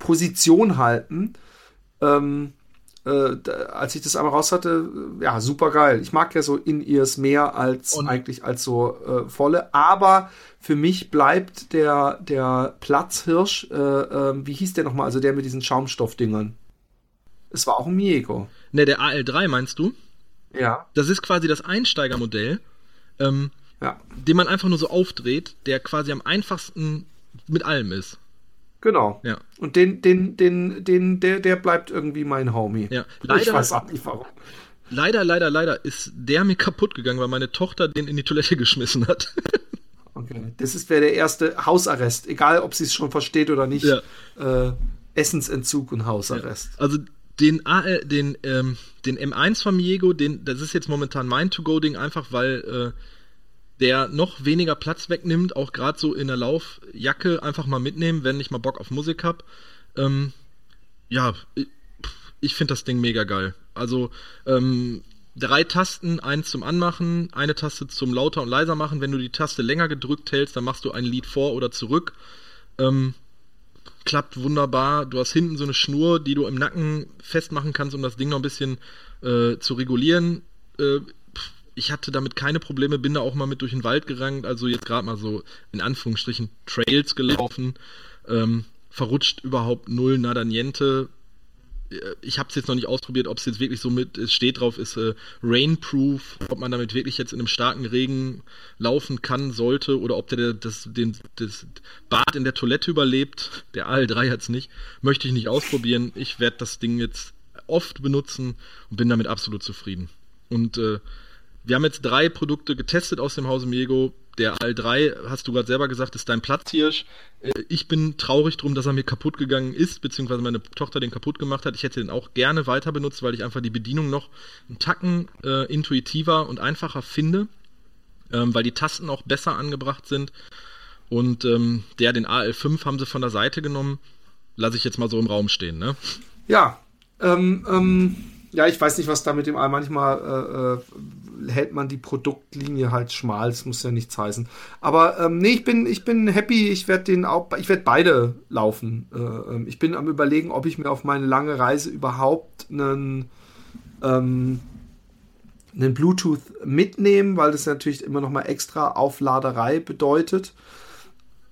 Position halten, ähm, äh, als ich das einmal raus hatte, äh, ja, super geil. Ich mag ja so In-Ears mehr als Und eigentlich als so äh, volle, aber für mich bleibt der, der Platzhirsch, ähm, wie hieß der nochmal, also der mit diesen Schaumstoffdingern. Es war auch ein Miego. Ne, der AL3 meinst du? Ja. Das ist quasi das Einsteigermodell, ähm, ja. den man einfach nur so aufdreht, der quasi am einfachsten mit allem ist. Genau. Ja. Und den, den, den, den, der, der bleibt irgendwie mein Homie. Ja. Leider, ich weiß auch nicht warum. Leider, leider, leider ist der mir kaputt gegangen, weil meine Tochter den in die Toilette geschmissen hat. okay. Das ist wäre der erste Hausarrest, egal ob sie es schon versteht oder nicht. Ja. Äh, Essensentzug und Hausarrest. Ja. Also den, AL, den, ähm, den M1 von Miego, den, das ist jetzt momentan mein To-Go-Ding, einfach weil äh, der noch weniger Platz wegnimmt, auch gerade so in der Laufjacke einfach mal mitnehmen, wenn ich mal Bock auf Musik habe. Ähm, ja, ich, ich finde das Ding mega geil. Also ähm, drei Tasten, eins zum Anmachen, eine Taste zum lauter und leiser machen. Wenn du die Taste länger gedrückt hältst, dann machst du ein Lied vor oder zurück. Ähm, klappt wunderbar. Du hast hinten so eine Schnur, die du im Nacken festmachen kannst, um das Ding noch ein bisschen äh, zu regulieren. Äh, ich hatte damit keine Probleme, bin da auch mal mit durch den Wald gerannt, also jetzt gerade mal so in Anführungsstrichen Trails gelaufen. Ähm, verrutscht überhaupt null, nada niente ich habe es jetzt noch nicht ausprobiert, ob es jetzt wirklich so mit, es steht drauf, ist äh, Rainproof, ob man damit wirklich jetzt in einem starken Regen laufen kann, sollte, oder ob der das, den, das Bad in der Toilette überlebt. Der AL3 hat es nicht. Möchte ich nicht ausprobieren. Ich werde das Ding jetzt oft benutzen und bin damit absolut zufrieden. Und äh, wir haben jetzt drei Produkte getestet aus dem Hause Miego. Der AL3, hast du gerade selber gesagt, ist dein Platzhirsch. Äh, ich bin traurig drum, dass er mir kaputt gegangen ist, beziehungsweise meine Tochter den kaputt gemacht hat. Ich hätte den auch gerne weiter benutzt, weil ich einfach die Bedienung noch einen Tacken äh, intuitiver und einfacher finde, ähm, weil die Tasten auch besser angebracht sind. Und ähm, der, den AL5, haben sie von der Seite genommen. Lasse ich jetzt mal so im Raum stehen, ne? Ja, ähm, ähm, ja, ich weiß nicht, was da mit dem All manchmal äh, äh hält man die Produktlinie halt schmal. Das muss ja nichts heißen. Aber ähm, nee, ich bin, ich bin happy. Ich werde den auch, ich werde beide laufen. Äh, ähm, ich bin am überlegen, ob ich mir auf meine lange Reise überhaupt einen, ähm, einen Bluetooth mitnehme, weil das natürlich immer noch mal extra Aufladerei bedeutet.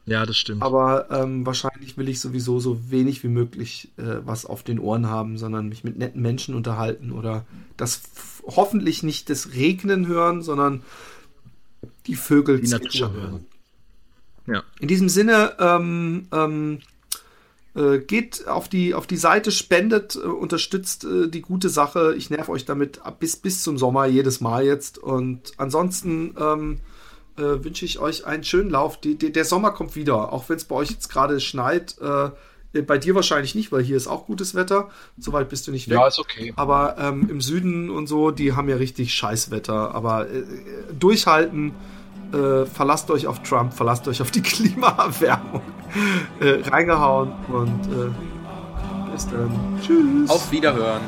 Ja, das stimmt. Aber ähm, wahrscheinlich will ich sowieso so wenig wie möglich äh, was auf den Ohren haben, sondern mich mit netten Menschen unterhalten oder das hoffentlich nicht das Regnen hören, sondern die Vögel die Natur hören. Ja. In diesem Sinne, ähm, ähm, äh, geht auf die, auf die Seite, spendet, äh, unterstützt äh, die gute Sache. Ich nerv euch damit ab bis, bis zum Sommer jedes Mal jetzt. Und ansonsten ähm, äh, wünsche ich euch einen schönen Lauf. Die, die, der Sommer kommt wieder, auch wenn es bei euch jetzt gerade schneit. Äh, bei dir wahrscheinlich nicht, weil hier ist auch gutes Wetter. Soweit bist du nicht weg. Ja, ist okay. Aber ähm, im Süden und so, die haben ja richtig Scheißwetter. Aber äh, durchhalten. Äh, verlasst euch auf Trump, verlasst euch auf die Klimaerwärmung. Äh, reingehauen und äh, bis dann. Tschüss. Auf Wiederhören.